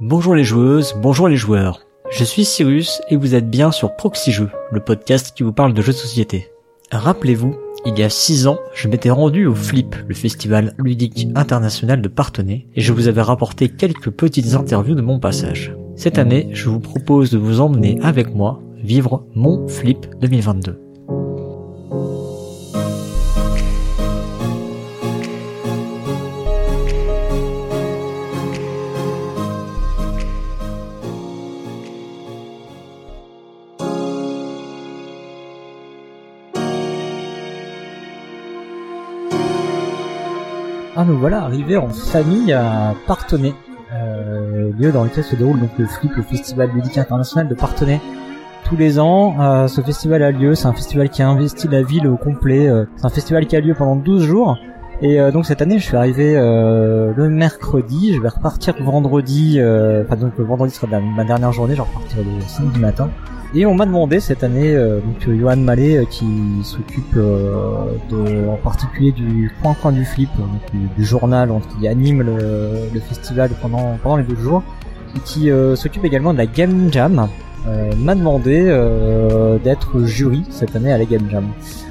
Bonjour les joueuses, bonjour les joueurs. Je suis Cyrus et vous êtes bien sur Proxy Jeux, le podcast qui vous parle de jeux de société. Rappelez-vous, il y a 6 ans, je m'étais rendu au Flip, le festival ludique international de Partenay, et je vous avais rapporté quelques petites interviews de mon passage. Cette année, je vous propose de vous emmener avec moi vivre mon Flip 2022. Voilà arrivés en famille à Partenay, euh, lieu dans lequel se déroule le FLIP, le Festival ludique international de Partenay. Tous les ans, euh, ce festival a lieu, c'est un festival qui a investi la ville au complet, euh, c'est un festival qui a lieu pendant 12 jours. Et euh, donc cette année, je suis arrivé euh, le mercredi, je vais repartir vendredi, euh, enfin donc le vendredi sera ma dernière journée, je repartirai le samedi matin. Et on m'a demandé cette année, euh, donc Johan Mallet euh, qui s'occupe en particulier du coin coin du flip, donc du, journal qui anime le, le festival pendant pendant les deux jours, et qui s'occupe également de la Game Jam, m'a demandé d'être jury cette année à la Game Jam.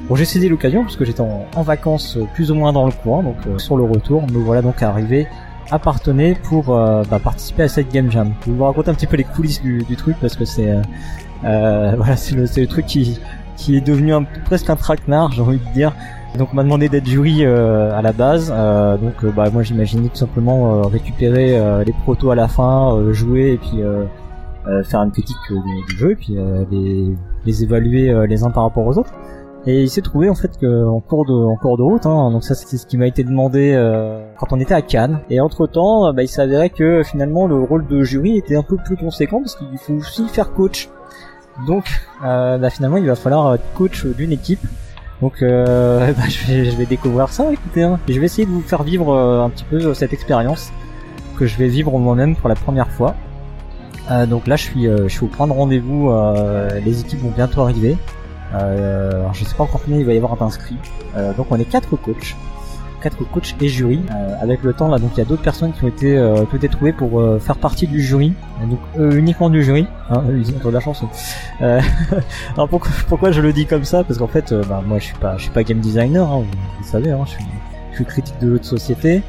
Bon, j'ai saisi l'occasion parce que j'étais en, vacances euh, plus ou moins dans le coin, donc euh, sur le retour, me voilà donc arrivé à Partenay pour euh, bah, participer à cette Game Jam. Je vais vous raconter un petit peu les coulisses du, du truc parce que c'est euh, euh, voilà, c'est le, le truc qui, qui est devenu un, presque un traquenard, j'ai envie de dire. Donc on m'a demandé d'être jury euh, à la base, donc bah, moi j'imaginais tout simplement récupérer les protos à la fin, jouer et puis faire une critique du, jeu et puis les, les évaluer les uns par rapport aux autres. Et il s'est trouvé en fait que en cours de en cours de route, hein, donc ça c'est ce qui m'a été demandé euh, quand on était à Cannes. Et entre temps, bah, il s'avérait que finalement le rôle de jury était un peu plus conséquent parce qu'il faut aussi faire coach. Donc euh, bah, finalement il va falloir être coach d'une équipe. Donc euh, bah, je, vais, je vais découvrir ça, écoutez. Hein. Je vais essayer de vous faire vivre euh, un petit peu cette expérience que je vais vivre moi-même pour la première fois. Euh, donc là je suis, euh, je suis au point de rendez-vous, euh, les équipes vont bientôt arriver. Euh, alors je sais pas encore combien il va y avoir d'inscrits. Euh, donc on est quatre coachs, quatre coachs et jury. Euh, avec le temps là, donc il y a d'autres personnes qui ont été euh, qui ont trouvées pour euh, faire partie du jury. Et donc eux uniquement du jury. Hein, ils ont de la chance. Euh, alors pourquoi, pourquoi je le dis comme ça? Parce qu'en fait, euh, bah, moi je suis pas je suis pas game designer. Hein, vous, savez, hein, je suis je suis critique de jeux société.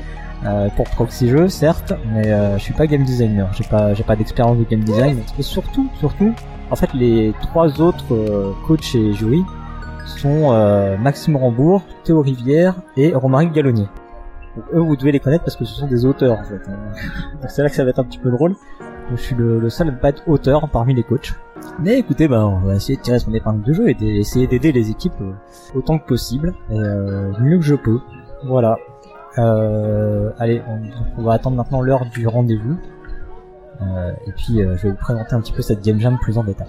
Euh, pour Proxy Jeux, certes, mais euh, je suis pas game designer. J'ai pas, j'ai pas d'expérience de game design. Et surtout, surtout, en fait, les trois autres euh, coachs et jury sont euh, Maxime Rambourg, Théo Rivière et Romaric Gallonnier. Donc, eux, vous devez les connaître parce que ce sont des auteurs, en fait. hein. Donc, c'est là que ça va être un petit peu drôle. Je suis le, le seul à ne pas être auteur parmi les coachs. Mais écoutez, bah, on va essayer de tirer son épingle de jeu et d'essayer d'aider les équipes euh, autant que possible, euh, mieux que je peux. Voilà. Euh, allez, on, on va attendre maintenant l'heure du rendez-vous. Euh, et puis euh, je vais vous présenter un petit peu cette game jam plus en détail.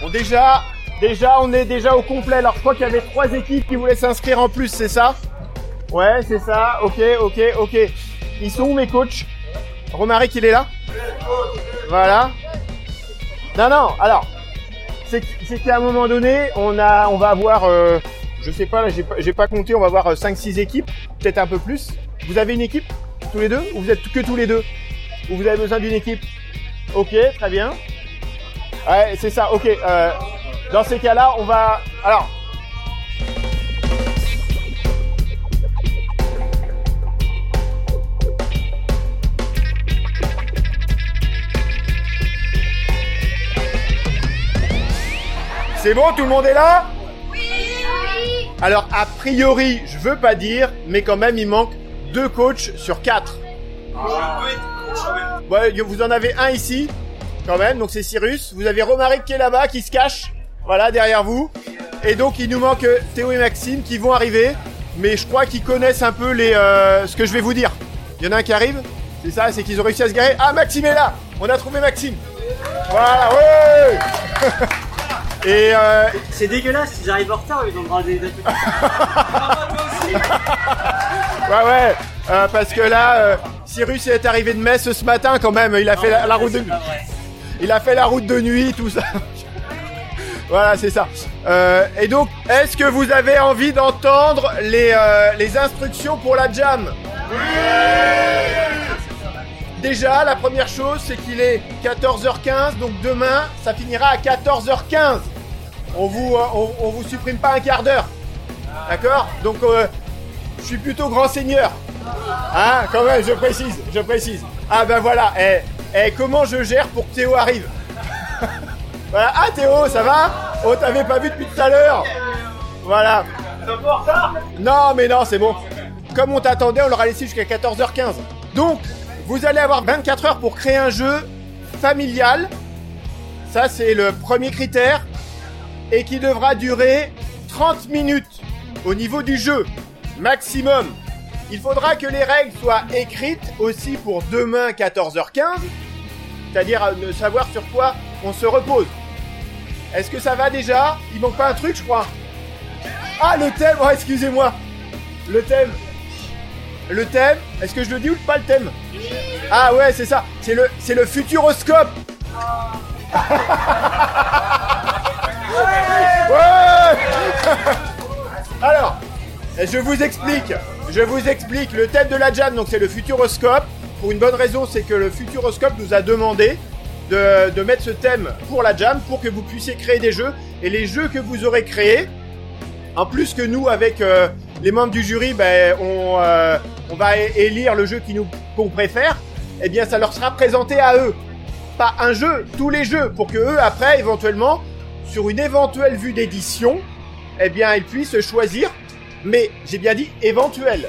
Bon déjà, déjà on est déjà au complet. Alors je crois qu'il y avait trois équipes qui voulaient s'inscrire en plus, c'est ça? Ouais, c'est ça. Ok, ok, ok. Ils sont où mes coachs? Romaric, il est là Voilà. Non, non. Alors, c'est qu'à un moment donné, on a, on va avoir, euh, je sais pas, j'ai pas, pas compté, on va avoir 5-6 équipes, peut-être un peu plus. Vous avez une équipe tous les deux ou vous êtes que tous les deux Ou vous avez besoin d'une équipe Ok, très bien. Ouais, c'est ça. Ok. Euh, dans ces cas-là, on va. Alors. C'est bon, tout le monde est là Alors, a priori, je veux pas dire, mais quand même, il manque deux coachs sur quatre. Ouais, vous en avez un ici, quand même, donc c'est Cyrus. Vous avez Romaric qui est là-bas, qui se cache, voilà, derrière vous. Et donc, il nous manque euh, Théo et Maxime qui vont arriver, mais je crois qu'ils connaissent un peu les, euh, ce que je vais vous dire. Il y en a un qui arrive, c'est ça, c'est qu'ils ont réussi à se garer. Ah, Maxime est là On a trouvé Maxime Voilà, ouais Et euh, C'est dégueulasse, ils arrivent en retard, ils ont des dates. Ouais, ouais, euh, parce que là, euh, Cyrus est arrivé de Metz ce matin quand même. Il a fait la, la route de, il a fait la route de nuit, tout ça. voilà, c'est ça. Euh, et donc, est-ce que vous avez envie d'entendre les, euh, les instructions pour la jam? Déjà, la première chose, c'est qu'il est 14h15, donc demain, ça finira à 14h15. On vous, euh, vous supprime pas un quart d'heure. D'accord? Donc, euh, je suis plutôt grand seigneur. Hein, quand même, je précise, je précise. Ah ben voilà, et, et comment je gère pour que Théo arrive? Ah Théo, ça va? Oh, t'avais pas vu depuis tout à l'heure Voilà. Non, mais non, c'est bon. Comme on t'attendait, on l'aura laissé jusqu'à 14h15. Donc, vous allez avoir 24 heures pour créer un jeu familial. Ça, c'est le premier critère. Et qui devra durer 30 minutes au niveau du jeu. Maximum. Il faudra que les règles soient écrites aussi pour demain 14h15. C'est-à-dire de savoir sur quoi on se repose. Est-ce que ça va déjà? Il manque pas un truc, je crois. Ah, le thème Oh, excusez-moi. Le thème. Le thème, est-ce que je le dis ou pas le thème Ah ouais, c'est ça. C'est le, c'est le futuroscope. Ouais Alors, je vous explique. Je vous explique le thème de la jam. Donc c'est le futuroscope. Pour une bonne raison, c'est que le futuroscope nous a demandé de, de mettre ce thème pour la jam pour que vous puissiez créer des jeux. Et les jeux que vous aurez créés, en plus que nous, avec euh, les membres du jury, ben, on, euh, va élire le jeu qui nous qu'on préfère. Eh bien, ça leur sera présenté à eux. Pas un jeu, tous les jeux, pour que eux, après, éventuellement, sur une éventuelle vue d'édition, eh bien, ils puissent choisir. Mais j'ai bien dit éventuel.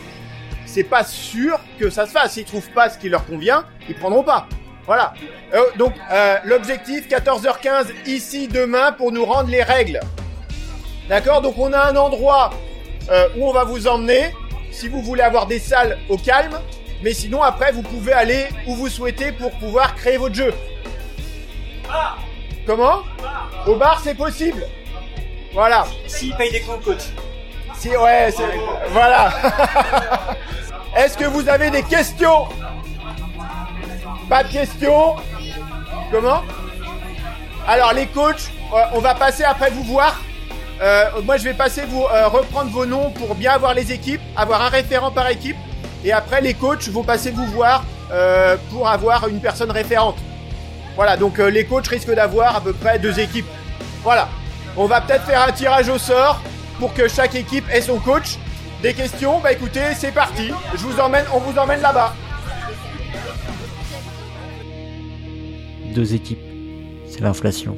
C'est pas sûr que ça se fasse. S'ils trouvent pas ce qui leur convient, ils prendront pas. Voilà. Euh, donc, euh, l'objectif 14h15 ici demain pour nous rendre les règles. D'accord? Donc on a un endroit euh, où on va vous emmener si vous voulez avoir des salles au calme. Mais sinon après vous pouvez aller où vous souhaitez pour pouvoir créer votre jeu. Comment Au bar c'est possible. Voilà. S'il paye des comptes, coach. Si ouais, c'est voilà. Est-ce que vous avez des questions Pas de questions Comment Alors les coachs, euh, on va passer après vous voir. Euh, moi je vais passer vous euh, reprendre vos noms pour bien avoir les équipes, avoir un référent par équipe. Et après les coachs vont passer vous voir euh, pour avoir une personne référente. Voilà, donc les coachs risquent d'avoir à peu près deux équipes. Voilà. On va peut-être faire un tirage au sort pour que chaque équipe ait son coach. Des questions? Bah écoutez, c'est parti. Je vous emmène, on vous emmène là-bas. Deux équipes. C'est l'inflation.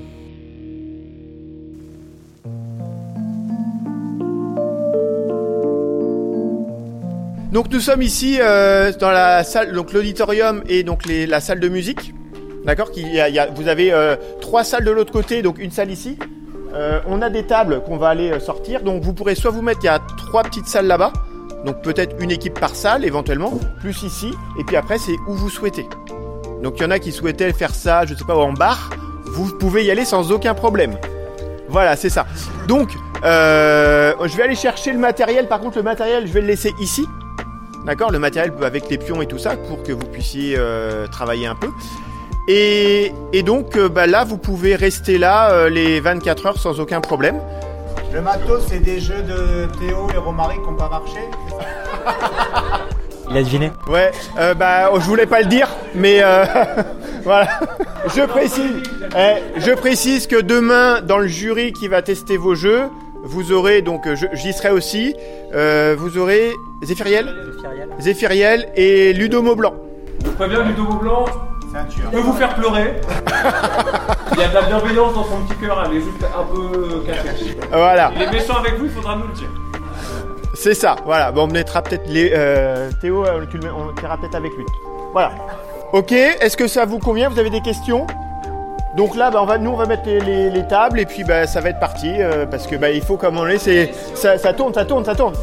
Donc nous sommes ici euh, dans la salle, donc l'auditorium et donc les, la salle de musique. D'accord? Vous avez euh, trois salles de l'autre côté, donc une salle ici. Euh, on a des tables qu'on va aller sortir, donc vous pourrez soit vous mettre, il y a trois petites salles là-bas, donc peut-être une équipe par salle éventuellement, plus ici, et puis après c'est où vous souhaitez. Donc il y en a qui souhaitaient faire ça, je sais pas, en bar, vous pouvez y aller sans aucun problème. Voilà, c'est ça. Donc, je vais aller chercher le matériel. Par contre, le matériel, je vais le laisser ici. D'accord Le matériel avec les pions et tout ça pour que vous puissiez euh, travailler un peu. Et, et donc euh, bah, là, vous pouvez rester là euh, les 24 heures sans aucun problème. Le matos, c'est des jeux de Théo et Romaric qui n'ont pas marché. Il a deviné Ouais, euh, bah je voulais pas le dire, mais euh, voilà. Je précise, eh, je précise que demain, dans le jury qui va tester vos jeux, vous aurez donc, je- j'y serai aussi, euh, vous aurez Zéphiriel, Zéphiriel et Ludo Blanc C'est un tueur. peut vous faire pleurer. Il y a de la bienveillance dans son petit cœur, elle est juste un peu cachée. Voilà. Il est méchant avec vous, il faudra nous le dire. C'est ça, voilà. Bon, on mettra peut-être les. Euh, Théo, euh, tu le mets- on le tirera peut-être avec lui. Voilà. Ok, est-ce que ça vous convient? Vous avez des questions? Donc là, bah, on va, nous, on va mettre les, les- les tables et puis bah, ça va être parti euh, parce que bah, il faut comme on est, c'est ça, ça tourne, ça tourne, ça tourne.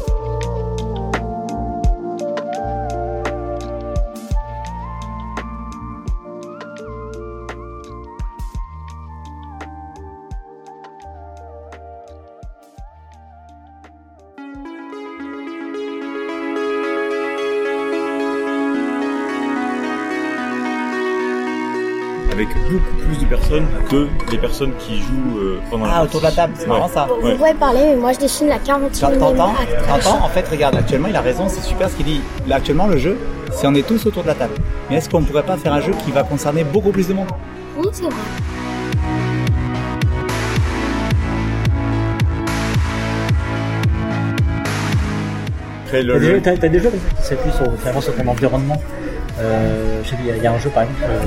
Personnes que les personnes qui jouent euh, pendant Ah, autour de la table, c'est Ouais. marrant ça. Vous Ouais. pouvez parler, mais moi je dessine la 40 T'entends T'entends T'entends T'entends En fait, regarde, actuellement, il a raison, c'est super ce qu'il dit. Là, actuellement, le jeu, c'est on est tous autour de la table. Mais est-ce qu'on pourrait pas faire un jeu qui va concerner beaucoup plus de monde? Oui, c'est vrai. Après, le- T'as le- des, t'as- t'as des jeux comme ça qui s'appuient sur, vraiment sur ton environnement? Euh, je sais qu'il y a- il y, a un jeu par exemple. euh,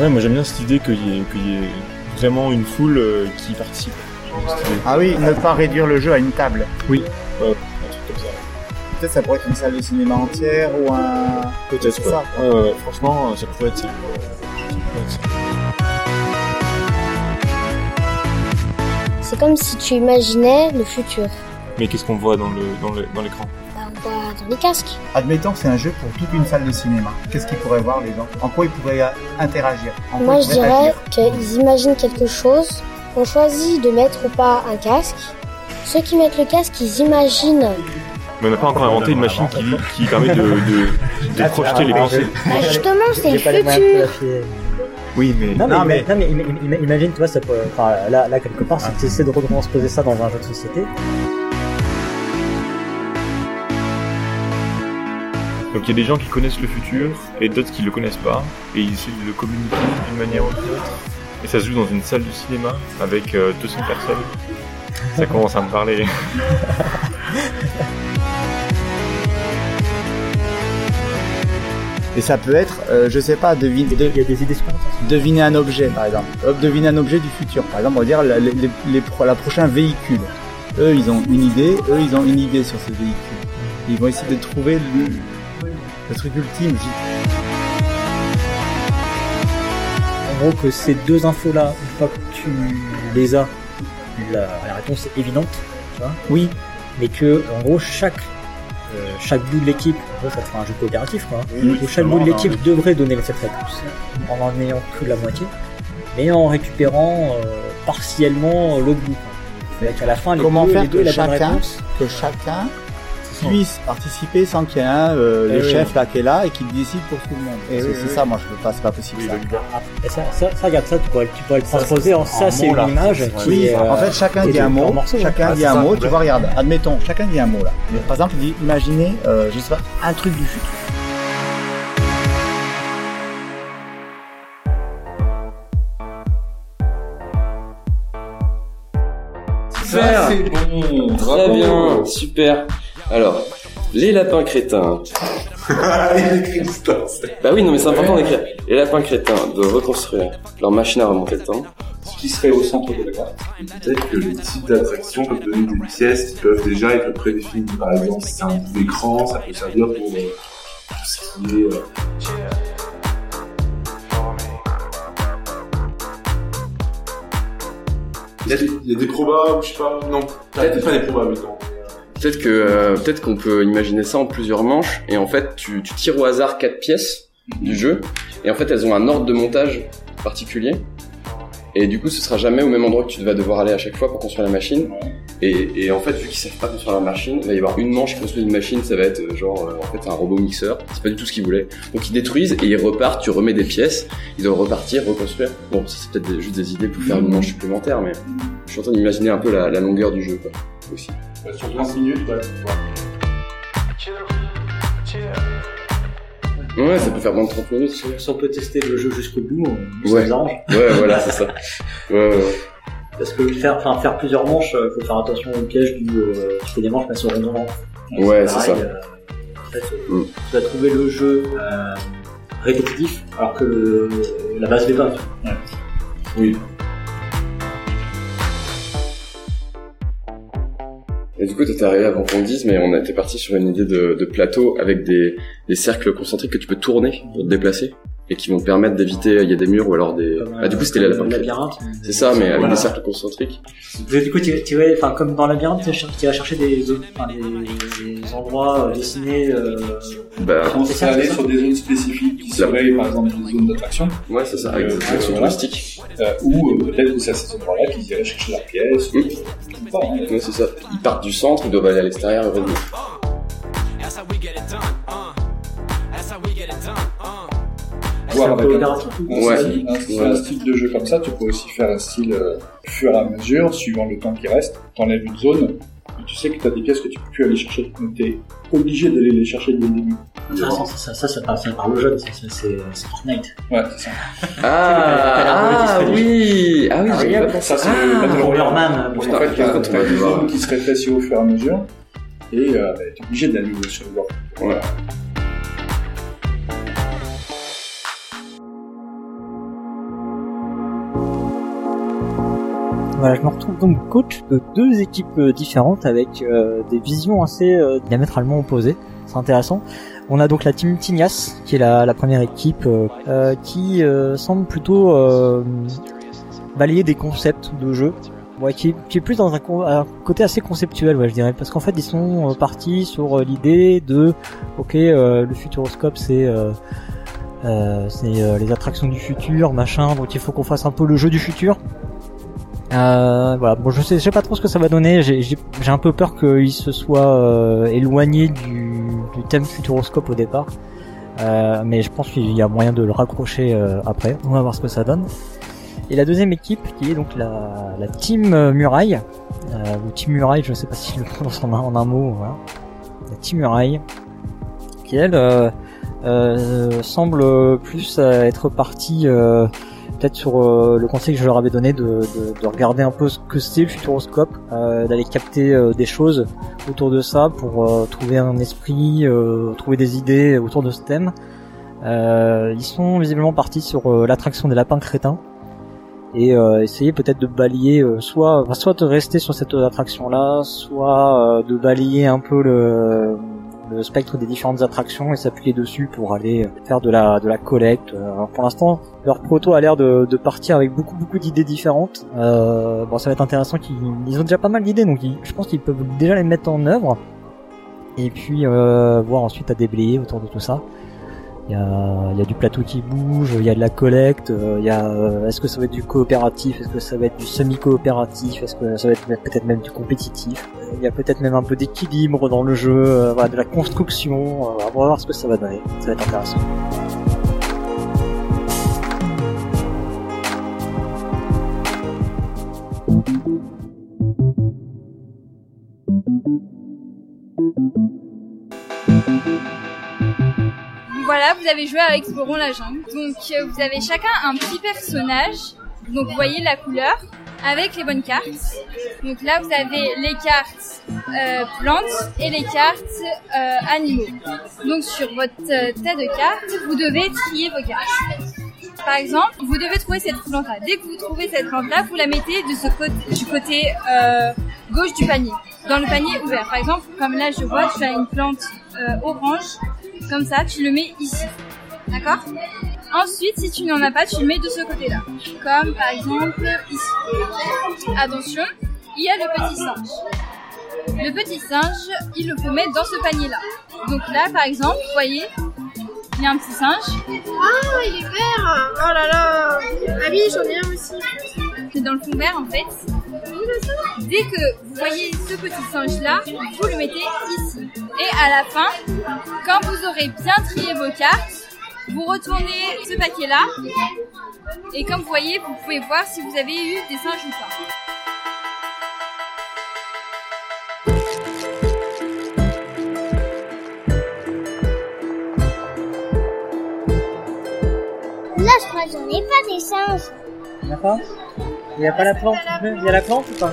Ouais, moi j'aime bien cette idée qu'il y, ait- qu'il y ait vraiment une foule euh, qui participe. Ah oui, ne pas réduire le jeu à une table. Oui, ouais, un truc comme ça. Peut-être ça pourrait être une salle de cinéma entière ou un... Peut-être ouais. ça. Ouais, ouais, ouais, franchement, ça pourrait être ça. Pourrait être. C'est comme si tu imaginais le futur. Mais qu'est-ce qu'on voit dans le dans le- dans l'écran? Bah, dans les casques. Admettons que c'est un jeu pour toute une salle de cinéma. Qu'est-ce qu'ils pourraient voir les gens En quoi ils pourraient euh, interagir? En Moi, je dirais qu'ils imaginent quelque chose. On choisit de mettre ou pas un casque. Ceux qui mettent le casque, ils imaginent. Mais on n'a pas encore inventé une machine qui, qui permet de, de, de projeter les pensées. Bah, justement, c'est le futur. Oui, mais Non, mais, Non, mais- non, mais imagine, tu vois, ça peut, enfin, là, là, quelque part, si tu essaies de retransposer ça dans un jeu de société, donc il y a des gens qui connaissent le futur et d'autres qui le connaissent pas et ils essaient de le communiquer d'une manière ou d'une autre. Et ça se joue dans une salle de cinéma avec euh, 200 personnes. Ça commence à me parler. Et ça peut être, euh, je sais pas, devine, il y a des- il y a des idées deviner un objet, par exemple. Hop, deviner un objet du futur. Par exemple, on va dire la, les, les la prochain véhicule. Eux, ils ont une idée. Eux, ils ont une idée sur ce véhicule. Ils vont essayer de trouver le, le truc ultime. En gros, que ces deux infos-là, une fois que tu les as, la, la réponse est évidente, tu vois. Oui. Mais que, en gros, chaque, euh, chaque bout de l'équipe, en gros, ça fera un jeu coopératif, quoi. Oui, où chaque bout de l'équipe devrait donner cette réponse, en en ayant que la moitié, mais en récupérant euh, partiellement l'autre bout. quoi. C'est-à-dire qu'à la fin, les Comment deux, faire les deux que aient la bonne chacun- réponse. Que chacun puisse participer sans qu'il y ait un, euh, Eh le oui. chef là qui est là et qui décide pour tout le monde. Eh C'est oui, c'est oui, ça, moi je peux pas, c'est pas possible ça. Et ça, ça, ça, regarde ça, tu pourrais, tu pourrais le transposer en ça, c'est là. une image qui Oui, est, en euh, fait, chacun dit un mot. chacun Ah, dit un ça, mot. Tu vois, regarde. Admettons, chacun dit un mot là. Par exemple, il dit, imaginez, euh, je sais pas, un truc du futur. Super Très bien, super. Alors, les lapins crétins. bah oui, non mais c'est important d'écrire. Les lapins crétins doivent reconstruire leur machine à remonter le temps. ce qui serait au centre de la carte. Et peut-être que les types d'attractions peuvent donner des pièces qui peuvent déjà être prédéfinies. Par exemple, si c'est un bout d'écran, ça peut servir pour euh, tout ce qui est... euh, Il y, a des, il y a des probas, ou je sais pas, non, peut-être pas des probas, mais non. Peut-être que euh, peut-être qu'on peut imaginer ça en plusieurs manches et en fait tu, tu tires au hasard quatre pièces du jeu et en fait elles ont un ordre de montage particulier. Et du coup ce sera jamais au même endroit que tu vas devoir aller à chaque fois pour construire la machine et, et en fait vu qu'ils savent pas construire la machine il va y avoir une manche qui construit une machine ça va être euh, genre euh, en fait un robot mixeur c'est pas du tout ce qu'ils voulaient donc ils détruisent et ils repartent tu remets des pièces ils doivent repartir reconstruire bon ça, c'est peut-être des- juste des idées pour faire une manche supplémentaire mais je suis en train d'imaginer un peu la, la longueur du jeu quoi aussi Sur 15 minutes, ouais. Ouais, ça peut faire moins de 30 minutes. Si on peut tester le jeu jusqu'au bout, on Ouais. ça nous arrange. Ouais, voilà, c'est ça. Ouais, ouais, ouais. Parce que faire, enfin, faire plusieurs manches, euh, faut faire attention au piège du, euh, tu fais des manches mais elles sont redondantes. Ouais, c'est ça. pareil, euh, en fait, euh, Mm. tu vas trouver le jeu euh, répétitif alors que le, la base l'est pas. Oui. Et du coup, t'es arrivé avant qu'on le dise, mais on était parti sur une idée de, de plateau avec des, des cercles concentriques que tu peux tourner pour te déplacer et qui vont te permettre d'éviter, il y a des murs ou alors des... Comme, Ah, du coup, c'était comme la labyrinthe. C'est ça, mais avec Voilà. des cercles concentriques. Du coup, tu, tu vas, enfin, comme dans le labyrinthe, tu vas- chercher des, enfin, des, des endroits euh, dessinés. Euh, Bah, On ça, ça. sur des zones spécifiques qui seraient par exemple des zones d'attraction, ouais, c'est ça, avec des Euh, attractions touristiques. euh, ou euh, peut-être que c'est à ces endroits-là qu'ils iraient chercher leurs pièces. ou-. Ouais, c'est ça. Ils partent du centre, ils doivent aller à l'extérieur et revenir. Un peu avec opératif. un, Ouais. style, un, Ouais. un style de jeu comme ça, tu peux aussi faire un style euh, fur et à mesure, suivant le temps qui reste. T'enlèves une zone, et tu sais que t'as des pièces que tu peux plus aller chercher. Donc t'es obligé d'aller les chercher dès le début. Intéressant, ça, ça, ça, ça, parle, ça parle aux jeunes, ça, ça, c'est Fortnite. Ouais, c'est ça. Ah, ah oui, ah oui, Ah, j'ai oui, pensé. Ça, c'est le Ah, Battle en fait, il y a, des zones qui se rétrécissent au fur et à mesure, et euh, bah, t'es obligé d'aller sur le bord. Ouais. Voilà, je me retrouve donc coach de deux équipes euh, différentes avec euh, des visions assez euh, diamétralement opposées. C'est intéressant. On a donc la team Tignas, qui est la, première équipe, qui semble plutôt balayer des concepts de jeu. Ouais, qui, est, plus dans un, côté assez conceptuel, je dirais, parce qu'en fait ils sont partis sur l'idée de, ok, le futuroscope c'est les attractions du futur, machin, donc il faut qu'on fasse un peu le jeu du futur. Euh, voilà, bon, je sais, je sais pas trop ce que ça va donner. J'ai, un peu peur qu'il se soit euh, éloigné du, du thème futuroscope au départ, Euh, mais je pense qu'il y a moyen de le raccrocher euh, après. On va voir ce que ça donne. Et la deuxième équipe, qui est donc la, la team Muraille, euh, ou team Muraille, je sais pas si je le prononce en en un mot. Voilà. La team Muraille, qui elle euh, semble plus être partie peut-être sur euh, le conseil que je leur avais donné de, de, de regarder un peu ce que c'est le futuroscope, euh, d'aller capter euh, des choses autour de ça pour trouver un esprit, trouver des idées autour de ce thème. Ils sont visiblement partis sur l'attraction des lapins crétins et essayer peut-être de balayer soit soit de rester sur cette attraction là, soit de balayer un peu le le spectre des différentes attractions et s'appuyer dessus pour aller faire de la de la collecte. Euh, Alors pour l'instant, leur proto a l'air de, de partir avec beaucoup beaucoup d'idées différentes. Euh, bon, ça va être intéressant qu'ils ils ont déjà pas mal d'idées, donc je pense qu'ils peuvent déjà les mettre en œuvre et puis euh, voir ensuite à déblayer autour de tout ça. Il y a, y a du plateau qui bouge, il y a de la collecte, euh, il y a euh, est-ce que ça va être du coopératif, est-ce que ça va être du semi-coopératif, est-ce que ça va être peut-être même du compétitif? Euh, Il y a peut-être même un peu d'équilibre dans le jeu, voilà, de la construction. on va voir ce que ça va donner. Ça va être intéressant. Voilà, vous avez joué à Explorons la jungle. Donc euh, vous avez chacun un petit personnage. Donc vous voyez la couleur avec les bonnes cartes. Donc là vous avez les cartes euh, plantes et les cartes euh, animaux. Donc sur votre tête de cartes, vous devez trier vos cartes. Par exemple, vous devez trouver cette plante-là. Dès que vous trouvez cette plante-là, vous la mettez du côté gauche du panier, dans le panier ouvert. Par exemple, comme là je vois, tu as une plante orange, comme ça, tu le mets ici. D'accord? Ensuite, si tu n'en as pas, tu le mets de ce côté-là. Comme par exemple ici. Attention, il y a le petit singe. Le petit singe, il le faut mettre dans ce panier-là. Donc là, par exemple, vous voyez, y a un petit singe. Ah, il est vert Oh là là Ah oui, j'en ai un aussi. C'est dans le fond vert en fait. Dès que vous voyez ce petit singe là, vous le mettez ici. Et à la fin, quand vous aurez bien trié vos cartes, vous retournez ce paquet là. Et comme vous voyez, vous pouvez voir si vous avez eu des singes ou pas. J'en ai pas des singes. Il y a pas Il y a pas la plante non plus Il y a la plante ou pas?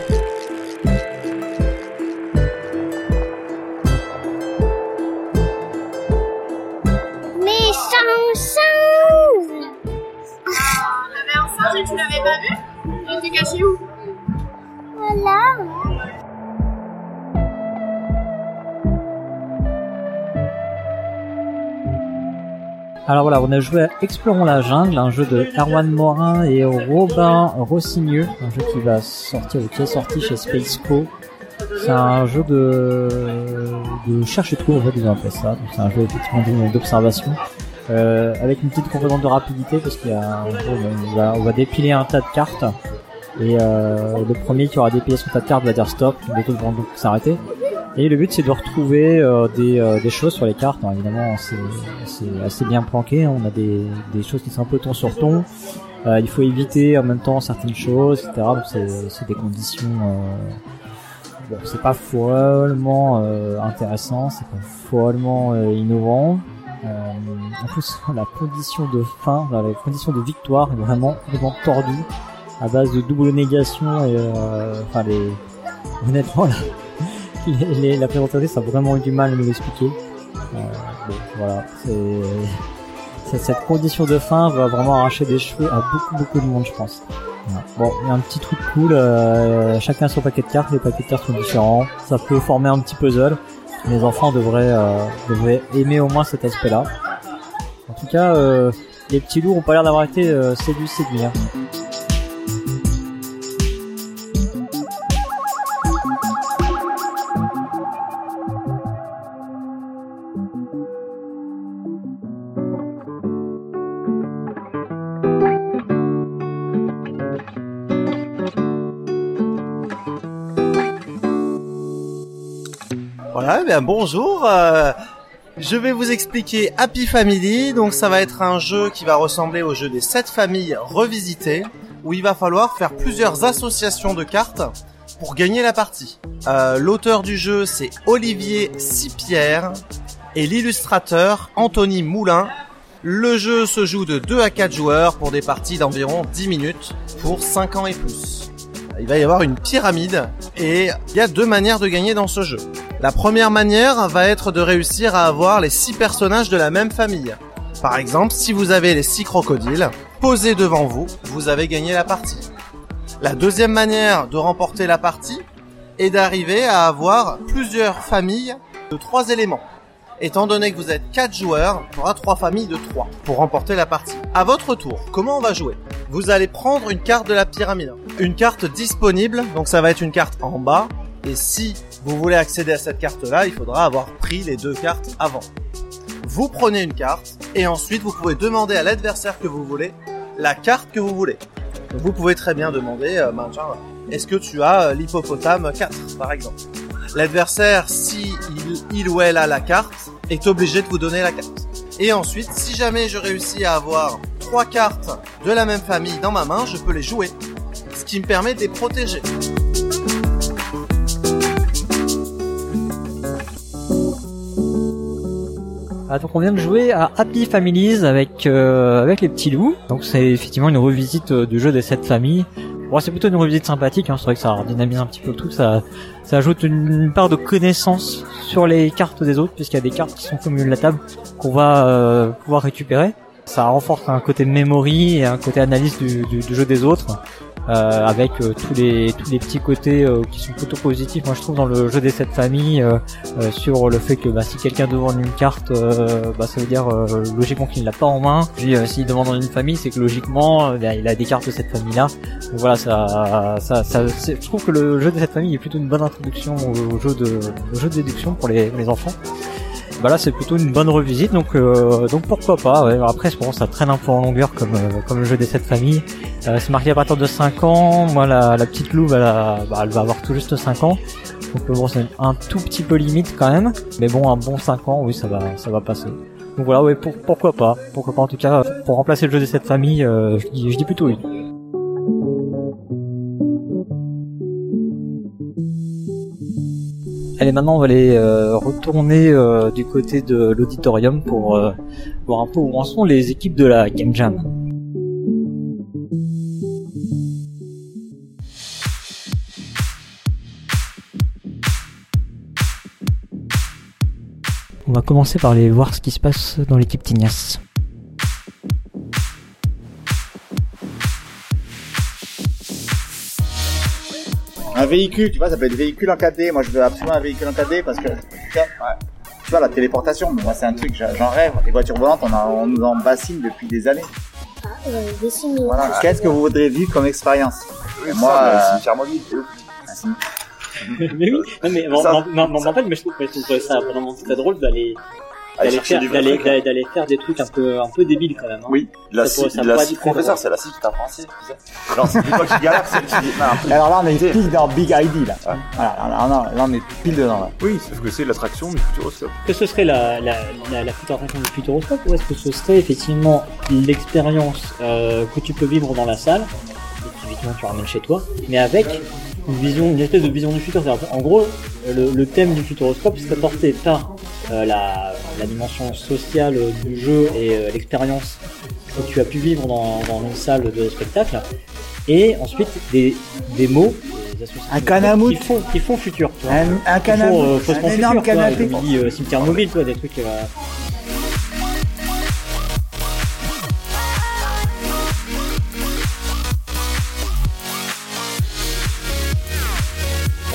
Voilà, on a joué à Explorons la jungle, un jeu de Erwan Morin et Robin Rossigneux, un jeu qui va sortir, est sorti chez Space Co. C'est un jeu de, de cherche et trouve, en fait, ça. C'est un jeu effectivement d'observation, euh, avec une petite composante de rapidité, parce qu'il y a, on va dépiler un tas de cartes, et euh, le premier qui aura dépilé son tas de cartes va dire stop, les autres vont donc s'arrêter. Et le but c'est de retrouver euh, des, euh, des choses sur les cartes. Alors, évidemment, c'est assez bien planqué. hein. On a des, des choses qui sont un peu ton sur ton. Euh, il faut éviter en même temps certaines choses, etc. C'est des conditions. Euh, bon, c'est pas follement euh, intéressant, c'est pas follement innovant. Euh, en plus, la condition de fin, la condition de victoire est vraiment vraiment tordue à base de double négation et euh, enfin les honnêtement là, la présentatrice a vraiment eu du mal à nous l'expliquer. Euh, bon, voilà, c'est cette condition de fin va vraiment arracher des cheveux à beaucoup beaucoup de monde, je pense. Bon, il y a un petit truc cool, euh, chacun son paquet de cartes, les paquets de cartes sont différents, ça peut former un petit puzzle. Les enfants devraient, euh, devraient aimer au moins cet aspect-là. En tout cas, euh, les petits loups ont pas l'air d'avoir été séduits, séduits. hein. Bonjour. euh, je vais vous expliquer Happy Family. Donc ça va être un jeu qui va ressembler au jeu des 7 familles revisitées, où il va falloir faire plusieurs associations de cartes pour gagner la partie. Euh, L'auteur du jeu c'est Olivier Sipierre et l'illustrateur Anthony Moulin. Le jeu se joue de 2 à 4 joueurs pour des parties d'environ 10 minutes pour 5 ans et plus. Il va y avoir une pyramide et il y a deux manières de gagner dans ce jeu. La première manière va être de réussir à avoir les six personnages de la même famille. Par exemple, si vous avez les six crocodiles posés devant vous, vous avez gagné la partie. La deuxième manière de remporter la partie est d'arriver à avoir plusieurs familles de trois éléments. Étant donné que vous êtes quatre joueurs, il aura trois familles de trois pour remporter la partie. À votre tour, comment on va jouer? Vous allez prendre une carte de la pyramide. Une carte disponible, donc ça va être une carte en bas. Et si vous voulez accéder à cette carte-là, il faudra avoir pris les deux cartes avant. Vous prenez une carte et ensuite vous pouvez demander à l'adversaire que vous voulez la carte que vous voulez. Vous pouvez très bien demander, euh, ben, est-ce que tu as euh, l'hippopotame 4 par exemple? L'adversaire, si il, il ou elle a la carte, est obligé de vous donner la carte. Et ensuite, si jamais je réussis à avoir trois cartes de la même famille dans ma main, je peux les jouer. Ce qui me permet de les protéger. Ah, donc on vient de jouer à Happy Families avec euh, avec les petits loups. Donc c'est effectivement une revisite euh, du jeu des sept familles. Bon, c'est plutôt une revisite sympathique. Hein. C'est vrai que ça dynamise un petit peu tout. Ça ça ajoute une, part de connaissance sur les cartes des autres, puisqu'il y a des cartes qui sont milieu de la table qu'on va euh, pouvoir récupérer. Ça renforce un côté memory et un côté analyse du, du, du jeu des autres. Euh, avec euh, tous les tous les petits côtés euh, qui sont plutôt positifs. Moi, je trouve dans le jeu des sept familles sur le fait que bah, si quelqu'un demande une carte, bah, ça veut dire logiquement qu'il l'a pas en main. Puis s'il demande une famille, c'est que logiquement bah, il a des cartes de cette famille-là. Donc voilà, ça, ça, ça je trouve que le jeu de cette famille est plutôt une bonne introduction au, jeu de au jeu de déduction pour les, les enfants. Bah là c'est plutôt une bonne revisite donc euh, donc pourquoi pas ouais. après que ça traîne un peu en longueur comme euh, comme le jeu des sept familles. Euh, c'est marqué à partir de 5 ans. Moi la, la petite louve elle, a- bah, elle va avoir tout juste 5 ans. Donc euh, bon c'est un tout petit peu limite quand même. Mais bon un bon 5 ans oui ça va ça va passer. Donc voilà ouais pour, pourquoi pas. Pourquoi pas en tout cas pour remplacer le jeu des sept familles euh, je, dis, je dis plutôt oui Allez, maintenant on va aller euh, retourner euh, du côté de l'auditorium pour euh, voir un peu où en sont les équipes de la Game Jam. On va commencer par aller voir ce qui se passe dans l'équipe Tignas. Un véhicule, tu vois, ça peut être véhicule en 4D. Moi, je veux absolument un véhicule en 4D parce que, tu vois, ouais. Tu vois, la téléportation, moi, c'est un truc, j'en rêve. Les voitures volantes, on, a- on nous en bassine depuis des années. Dessiné. Voilà. Qu'est-ce que vous voudrez vivre comme expérience? Oui, Moi, ça, euh, le cimetière mobile. mais oui, non, mais, Ça- non, non, non, en fait, mais je trouve, mais je trouve ça vraiment très drôle d'aller, Aller d'aller faire, d'aller, truc, hein. d'aller, d'aller faire des trucs un peu, un peu débiles quand même. hein. Oui, la très professeur, c'est la scie qui t'apprend sais. Alors, c'est qui galère, c'est là, on est pile dans Big ID, là. Voilà, là, là, là, on est pile dedans, là. Oui, sauf que c'est l'attraction du futuroscope. Que ce serait la, la, la, la future attraction du futuroscope ou est-ce que ce serait effectivement l'expérience euh, que tu peux vivre dans la salle et que effectivement tu ramènes chez toi, mais avec une vision, une espèce de vision du futur. En gros, le, le thème du futuroscope serait porté par euh, la, la dimension sociale du jeu et euh, l'expérience que tu as pu vivre dans, dans une salle de spectacle, et ensuite des, des mots, des associations Un mots qui font, qui font futur. tu vois. Un, un euh, un énorme futur, toi, canapé. dit, euh, cimetière mobile, toi, des trucs. euh,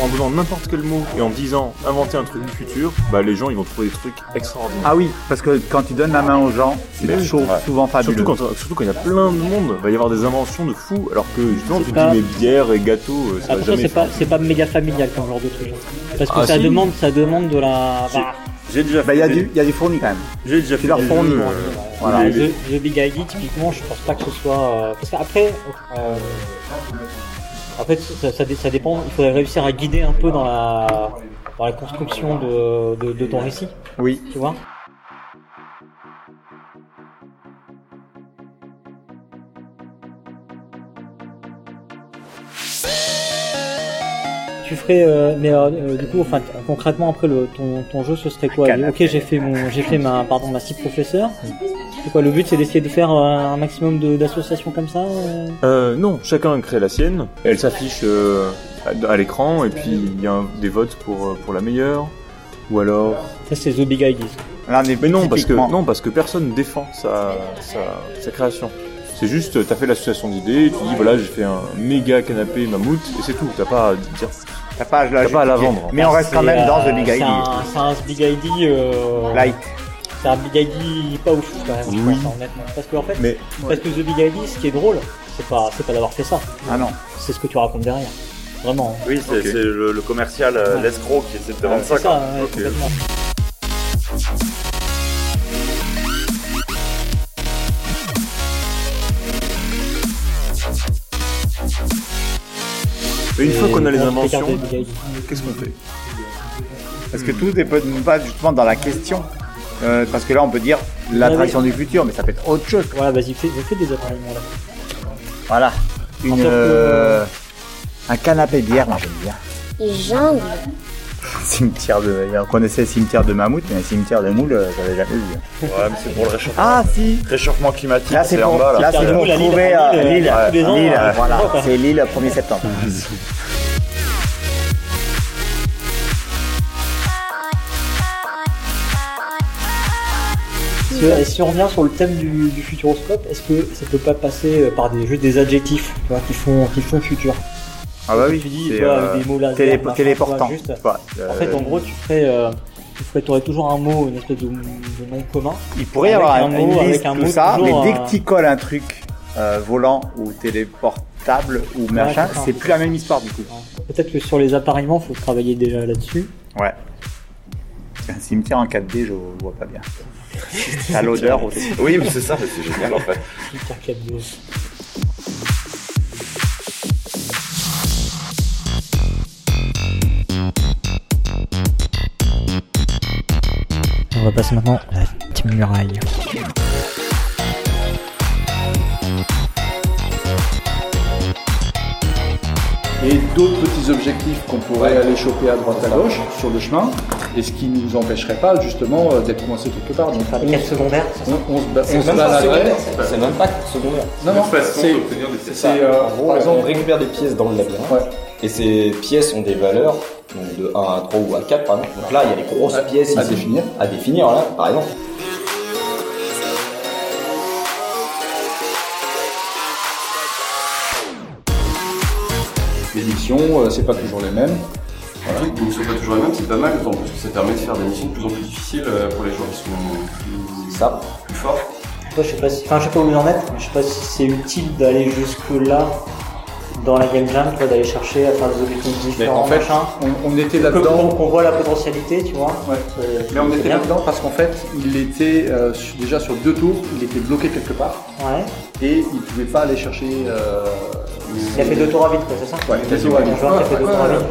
En donnant n'importe quel mot et en disant inventer un truc du futur, bah les gens ils vont trouver des trucs extraordinaires. Ah oui, parce que quand tu donnes la main aux gens, c'est Mais toujours ouais. souvent fabuleux. Surtout quand, surtout quand il y a plein de monde, il va y avoir des inventions de fous, alors que justement C'est tu pas- dis mais bière et gâteau, euh, ça va Après, jamais c'est pas, pas méga familial comme genre de truc. Parce que Ah, ça si. demande, ça demande de la. J'ai- bah, J'ai déjà Bah, il y a fait du, des- il y a du fourni quand même. J'ai déjà fait leur euh, euh, Voilà. The, The Big ID, typiquement, je pense pas que ce soit. euh, parce qu'après. Euh, après, ça, ça, ça dépend. Il faudrait réussir à guider un peu dans la, dans la construction de, de, de ton récit. Oui. Tu vois? Tu ferais, euh, mais euh, euh, du coup, enfin, concrètement après le ton, ton jeu, ce serait quoi? Ok, j'ai fait mon, j'ai fait ma, pardon, ma scie professeur. C'est quoi le but, c'est d'essayer de faire un maximum d'associations comme ça euh? Euh, non, chacun crée la sienne. Elle s'affiche euh, à, à l'écran et puis il y a des votes pour, pour la meilleure. Ou alors. Ça c'est The Big Ideas. Là, on est Mais non, parce que non, parce que personne défend sa, sa, sa création. C'est juste, t'as fait l'association d'idées, tu dis voilà, j'ai fait un méga canapé mammouth et c'est tout. T'as pas à dire. T'as pas à la T'as pas à la vendre. Mais on reste quand même dans The Big c'est ID. un- C'est un Big ID. Euh, Light. C'est un Big ID pas ouf quand même, je Oui. pense, honnêtement. Parce que en fait, Mais- parce que The Big ID, ce qui est drôle, c'est pas, c'est pas d'avoir fait ça. Ah non. C'est ce que tu racontes derrière. Vraiment. hein. Oui, c'est le, le commercial, euh, Ouais. l'escroc qui essaie de Ouais, vendre c'est ça. ouais, complètement. Mais une fois qu'on a les on inventions, qu'est-ce qu'on fait Parce que tout dépend pas justement dans la question. Euh, parce que là, on peut dire l'attraction du futur, mais ça peut être autre chose. Voilà, vas-y, fais, fais des appareils là. Voilà. Une, En fait, euh, un canapé bière, moi j'aime bien. Les jungles. Cimetière de, on connaissait le cimetière de mammouth, mais un cimetière de moule, euh, j'avais jamais vu. Ouais, mais c'est pour le réchauffement. Ah si. Réchauffement climatique, Là c'est pour, en bas là. là c'est pour trouver à euh, Lille, Lille, euh, voilà, c'est Lille 1er septembre. Et si on revient sur le thème du, du futuroscope, est-ce que ça peut pas passer par des juste des adjectifs, tu vois, qui font qui font futur? Ah bah oui, Tu dis, vois, euh, avec des mots laser, télé- machin, téléportant. vois, juste. Voilà, euh, En fait, en gros, tu ferais, euh, tu ferais, aurais toujours un mot, une espèce de, de nom commun. Il pourrait y avoir un mot, avec un tout mot ça, mais dès que tu colles un truc euh, volant ou téléportable ou machin, c'est plus la même histoire du coup. Peut-être que sur les appareillements, faut travailler déjà là-dessus. Ouais. Un cimetière en 4D, je vois pas bien. T'as l'odeur aussi. Oui, mais c'est ça, mais c'est génial en fait. Super 4D. On va passer maintenant à la petite muraille. Et d'autres petits objectifs qu'on pourrait aller choper à droite à gauche sur le chemin, et ce qui ne nous empêcherait pas justement euh, d'être coincé quelque part. Donc Une quête secondaire, on, on se, ba- on se baladerait. c'est même pas secondaire. Non, non, c'est euh, par exemple, on récupère des pièces dans le labyrinthe. Et ces pièces ont des valeurs donc de 1 à 3 ou à 4 par exemple. Donc là, il y a des grosses pièces à ici. définir. À définir là, par exemple. Missions, euh, c'est pas toujours les mêmes. Voilà. Les missions pas toujours les mêmes, c'est pas mal, d'autant plus que ça permet de faire des missions de plus en plus difficiles euh, pour les joueurs qui sont plus, Ça. plus forts. Toi, je sais pas si, enfin, je sais pas où vous en êtes, mais je sais pas si c'est utile d'aller jusque là dans la game jam, tu d'aller chercher à faire des objectifs différents, en fait, machin. on, on était là-dedans. Qu'on qu'on voit la potentialité, tu vois. Ouais. Euh, Mais on était là-dedans parce qu'en fait, il était euh, déjà sur deux tours, il était bloqué quelque part. Ouais. Et il pouvait pas aller chercher. euh, Il a fait deux tours à vide, quoi, c'est ça Ouais, Il a deux tours à vide.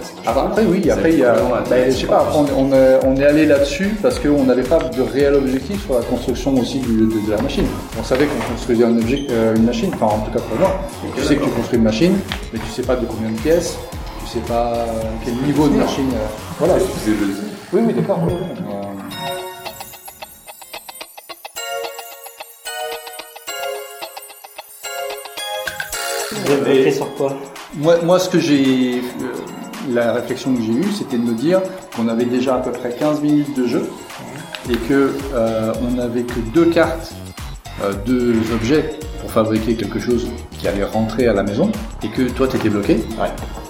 Vide. Après, après, oui, après, il y a. ben, je sais pas, après, on, on est, allé là-dessus parce qu'on n'avait pas de réel objectif sur la construction aussi du- de, de la machine. On savait qu'on construisait un objet, euh, une machine, enfin, en tout cas pour moi. Tu sais que tu construis une machine, mais tu sais pas de combien de pièces, tu sais pas quel niveau de machine. euh, voilà. Oui, oui, d'accord. oui, oui. Euh, Vous avez bloqué sur quoi? Moi, moi, ce que j'ai, euh, la réflexion que j'ai eue, c'était de me dire qu'on avait déjà à peu près 15 minutes de jeu et que euh, on n'avait que deux cartes, euh, deux objets pour fabriquer quelque chose qui allait rentrer à la maison et que toi tu étais bloqué,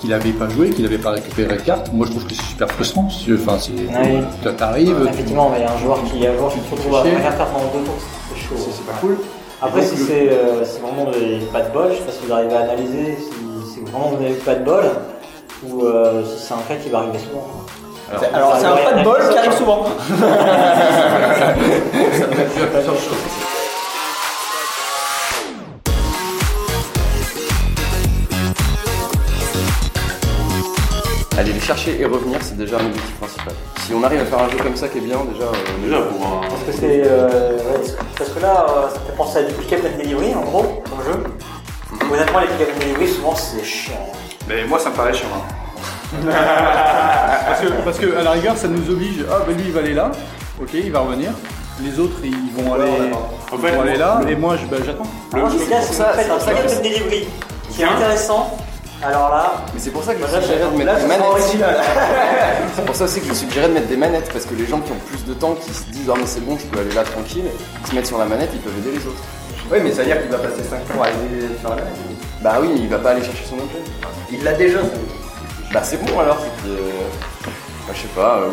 qu'il n'avait pas joué, qu'il n'avait pas récupéré de cartes. Moi, je trouve que c'est super frustrant. Enfin, c'est, Ouais. toi, t'arrives. Effectivement, mais il y a un joueur qui, un joueur qui se retrouve à faire pendant deux tours, c'est chaud. C'est pas cool. Après, si c'est euh, si vraiment vous n'avez pas de bol, je sais pas si vous arrivez à analyser si, si vraiment vous n'avez pas de bol ou euh, si c'est un cas qui va arriver souvent. C'est- alors, c'est un pas de bol qui arrive souvent. Ça peut être dû à plusieurs choses. Aller les chercher et revenir, c'est déjà un objectif principal. Si on arrive à faire un jeu comme ça qui est bien, déjà. euh, déjà pour un. Parce que c'est. euh, ouais, parce que là, euh, ça fait penser à du pick up and delivery en gros, comme jeu. Honnêtement, les pick up and delivery, souvent c'est chiant. Mais moi, ça me paraît chiant. hein. parce, que, parce que à la rigueur, ça nous oblige. Ah, ben lui, il va aller là. Ok, il va revenir. Les autres, ils vont aller, En ils fait, vont aller le- là. le- Et moi, je- ben, j'attends. Alors, dans ce cas, si vous faites un pick up and delivery qui est intéressant, alors là. Mais c'est pour ça que je suggérais de mettre ça des manettes. c'est pour ça aussi que je suggérais de mettre des manettes, parce que les gens qui ont plus de temps, qui se disent, ah mais c'est bon, je peux aller là tranquille, ils se mettent sur la manette, ils peuvent aider les autres. Oui, mais ça veut dire qu'il va passer 5 tours à aider sur la manette. Bah oui, mais il va pas aller chercher son objet. Il l'a déjà. Bah c'est bon alors, c'est que. euh, Bah je sais pas. euh,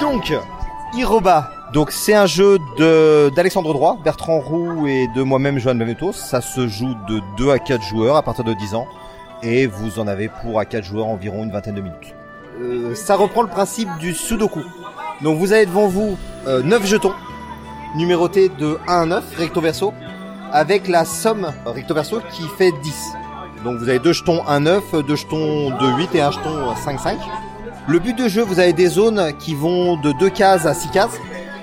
Donc, Iroba. Donc c'est un jeu d'Alexandre Droit, Bertrand Roux et de moi-même Johan Benetos. Ça se joue de 2 à 4 joueurs à partir de 10 ans. Et vous en avez pour à 4 joueurs environ une vingtaine de minutes. Euh, ça reprend le principe du Sudoku. Donc vous avez devant vous euh, 9 jetons, numérotés de 1 à 9, recto verso, avec la somme recto verso qui fait 10. Donc vous avez deux jetons 1-9, deux jetons de 8 et un jeton 5-5. Le but de jeu, vous avez des zones qui vont de 2 cases à 6 cases.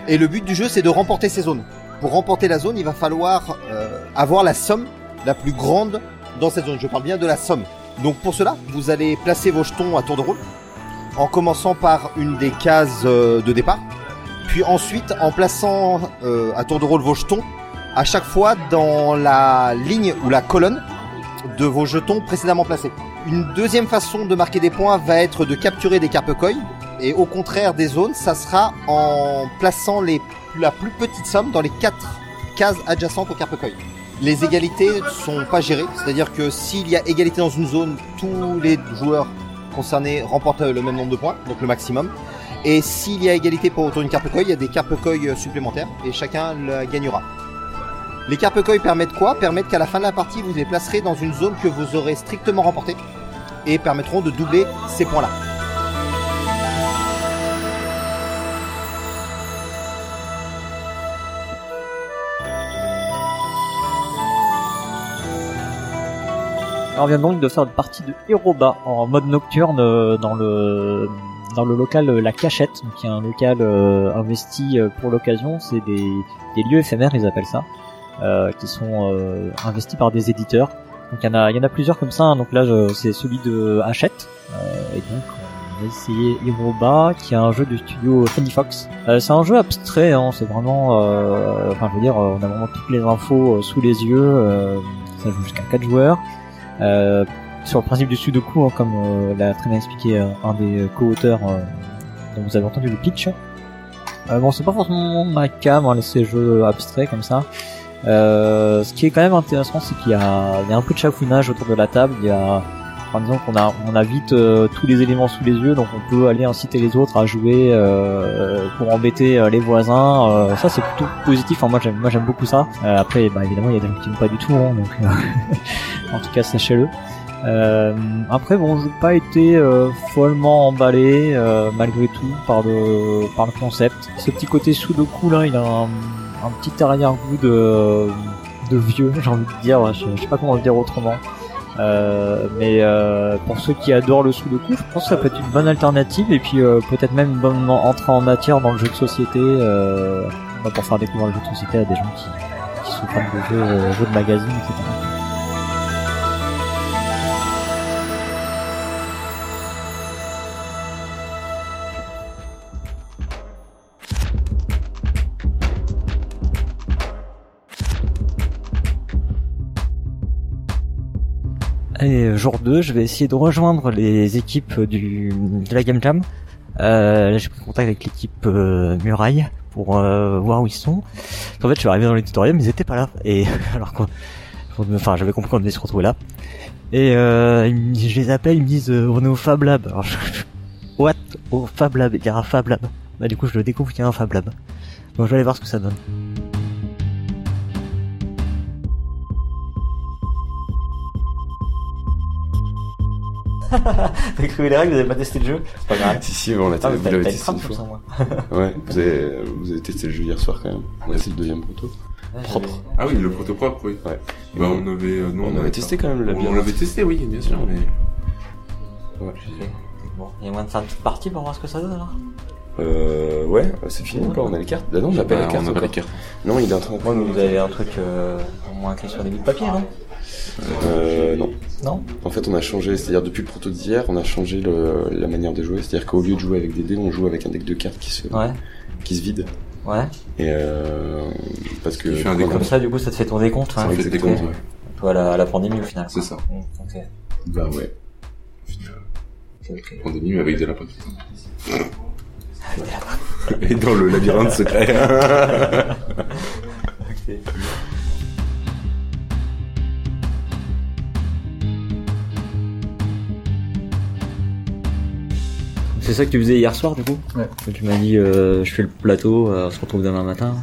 Et le but du jeu, c'est de remporter ces zones. Pour remporter la zone, il va falloir euh, avoir la somme la plus grande dans cette zone. Je parle bien de la somme. Donc pour cela, vous allez placer vos jetons à tour de rôle, en commençant par une des cases euh, de départ. Puis ensuite, en plaçant euh, à tour de rôle vos jetons, à chaque fois dans la ligne ou la colonne de vos jetons précédemment placés. Une deuxième façon de marquer des points va être de capturer des carpe-koi. Et au contraire des zones, ça sera en plaçant la plus petite somme dans les quatre cases adjacentes au carpe-koi. Les égalités sont pas gérées, c'est-à-dire que s'il y a égalité dans une zone, tous les joueurs concernés remportent le même nombre de points, donc le maximum. Et s'il y a égalité pour autour d'une carpe-koi, il y a des carpe-koi supplémentaires et chacun la gagnera. Les carpe-koi permettent quoi? Permettent qu'à la fin de la partie, vous les placerez dans une zone que vous aurez strictement remportée et permettront de doubler ces points-là. On vient donc de faire une partie de Heroba en mode nocturne euh, dans le dans le local euh, La Cachette, qui est un local euh, investi euh, pour l'occasion. C'est des, des lieux éphémères, ils appellent ça, euh, qui sont euh, investis par des éditeurs. Donc il y en a il y en a plusieurs comme ça. hein. Donc là, c'est celui de Hachette. Et donc on va essayer Heroba, qui est un jeu du studio Funny Fox. Euh, c'est un jeu abstrait, hein, c'est vraiment, euh, enfin je veux dire, on a vraiment toutes les infos sous les yeux. ça joue jusqu'à 4 joueurs. Euh, sur le principe du sudoku, hein, comme euh, l'a très bien expliqué euh, un des co-auteurs dont vous avez entendu le pitch. Bon, c'est pas forcément ma cam, hein, ces jeux abstraits comme ça. Ce qui est quand même intéressant, c'est qu'il y y a un peu de chafouinage autour de la table. Il y a, par exemple, on a, on a vite euh, tous les éléments sous les yeux, donc on peut aller inciter les autres à jouer euh, pour embêter euh, les voisins. Ça, c'est plutôt positif. Enfin, moi, j'aime, beaucoup ça. Après, bah, évidemment, il y a des gens pas du tout, hein, donc en tout cas, sachez-le. Après, bon, j'ai pas été follement emballé malgré tout par le concept. Ce petit côté Sudoku là, il a un, petit arrière-goût de de vieux, j'ai envie de dire. Je, je sais pas comment le dire autrement. Euh, mais euh, pour ceux qui adorent le Sudoku, je pense que ça peut être une bonne alternative et puis euh, peut-être même une bonne entrée en matière dans le jeu de société euh, bah, pour faire découvrir le jeu de société à des gens qui, qui sont fans de jeux, euh, jeux de magazine, etc. Jour 2, je vais essayer de rejoindre les équipes de la Game Jam. Euh, là, j'ai pris contact avec l'équipe euh, Muraille pour euh, voir où ils sont. En fait, je suis arrivé dans l'éditorium, ils étaient pas là. Et alors quoi Enfin, j'avais compris qu'on devait se retrouver là. Et je les appelle, ils me disent on est au Fab Lab. Alors, je, what? Au Fab Lab Il y a un Fab Lab. Bah du coup, je le découvre qu'il y a un Fab Lab. Bon, je vais aller voir ce que ça donne. T'as écrit les règles, vous avez pas testé le jeu C'est pas grave. Si, si, on l'a Ah, testé une fois. comme ça, moi. ouais, vous avez, vous avez testé le jeu hier soir quand même. Ouais, c'est le deuxième proto. Propre. Ah oui, le proto propre, oui. Ouais. Bah, on avait, euh, on avait testé quand même le On l'avait testé, oui, bien sûr, mais. Ouais. Bon, il y a moyen de faire une petite partie pour voir ce que ça donne alors Euh, ouais, c'est fini encore, on a les cartes. Ah non, on n'a pas Bah, les cartes on n'a pas encore. les cartes. Non, il est en train de mais vous avez un truc euh, au moins écrit sur des bouts de papier, non Euh, non. Non En fait, on a changé, c'est-à-dire depuis le proto d'hier, on a changé le, la manière de jouer. C'est-à-dire qu'au lieu de jouer avec des dés, on joue avec un deck de cartes qui se, Ouais. qui se vide. Ouais. Et euh, parce que. Fait on a- Comme ça, du coup, ça te fait ton décompte. Ça hein. fait le décompte, ouais. Un peu à la, à la pandémie au final. C'est ça. Mmh, ok. Bah ouais. Pandémie, mais avec des lapins. Et dans le labyrinthe secret. C'est ça que tu faisais hier soir du coup Ouais. Tu m'as dit euh, je fais le plateau, euh, on se retrouve demain matin.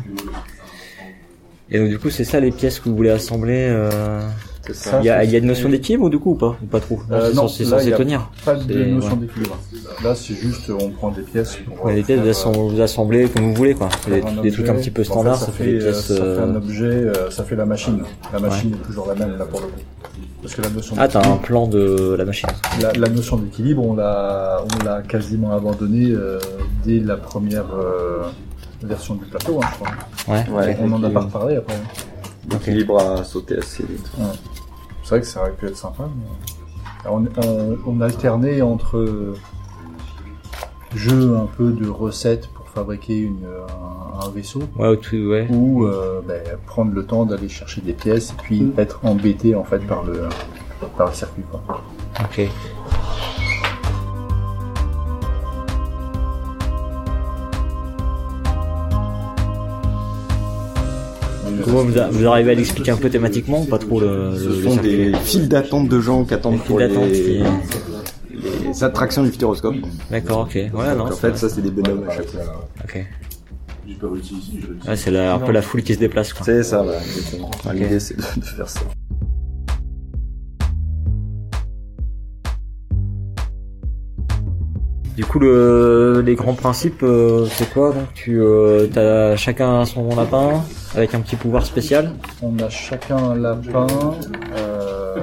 Et donc du coup c'est ça les pièces que vous voulez assembler euh... C'est ça, il, y a, c'est- il y a une notion d'équilibre du coup ou pas Ou pas trop Euh, c'est censé, là, censé y a tenir. Pas de C'est- notion ouais. d'équilibre. Là, c'est juste, on prend des pièces. Pour, Ouais, les pièces faire, vous, assemblez, vous assemblez comme vous voulez quoi. Des, un des trucs un petit peu En fait, standards, ça, ça, fait fait, des euh, pièces. ça fait euh, un objet, euh, ça fait la machine. La machine est toujours la même là pour le coup. Parce que la notion Ah t'as un d'équilibre- plan de la machine. La, la notion d'équilibre, on l'a, on l'a quasiment abandonnée euh, dès la première euh, version du plateau, hein, je crois. Ouais. Ouais, on en a pas reparlé après. L'équilibre a sauté assez vite. Ouais. C'est vrai que ça aurait pu être sympa. mais- Alors, on, on, on alternait entre euh, jeu un peu de recettes pour fabriquer une, un, un vaisseau. Ouais, tout, ouais. Ou euh, ben, prendre le temps d'aller chercher des pièces et puis être embêté en fait par le, par le circuit. Quoi. Ok. Comment vous, a- vous arrivez à l'expliquer un peu thématiquement ou pas trop le, Ce le- sont des files d'attente de gens qui attendent Des pour les, qui- les attractions du futuroscope. D'accord, ok. Ouais, non, Donc, en c'est- fait, ça, c'est des bonhommes à chaque fois. Ok. J'ai pas réussi ici, je réussi. Ouais, c'est un peu la foule qui se déplace quoi. C'est ça, voilà, exactement. Ok. L'idée, c'est de, de faire ça. Du coup, le, les grands principes, euh, c'est quoi Donc, tu euh, as chacun son lapin avec un petit pouvoir spécial? On a chacun un lapin. Euh,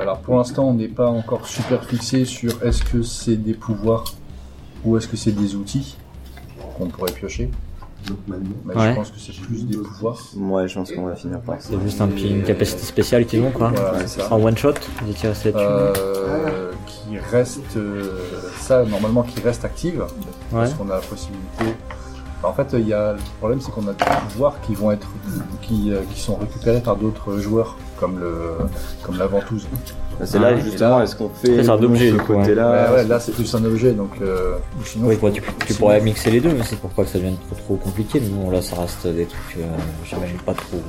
alors pour l'instant, on n'est pas encore super fixé sur est-ce que c'est des pouvoirs ou est-ce que c'est des outils qu'on pourrait piocher. Mais Ouais. Je pense que c'est plus des pouvoirs. Ouais, je pense qu'on va finir par ça. C'est juste un petit, une capacité spéciale qu'ils ont quoi. Voilà, c'est ça. En one shot, vous étiez resté là-dessus. Euh, qui reste euh, ça normalement qui reste active parce Ouais. qu'on a la possibilité en fait il y a le problème c'est qu'on a des pouvoirs qui vont être qui, euh, qui sont récupérés par d'autres joueurs comme le comme la ventouse C'est là, justement, est-ce qu'on fait C'est un objet ce du coup. hein. ouais, ouais, là c'est plus un objet donc euh, sinon Oui, quoi, tu, tu sinon- pourrais mixer les deux, mais c'est pourquoi que ça devient trop, trop compliqué. Mais bon, là, ça reste des trucs, euh, j'imagine pas trop,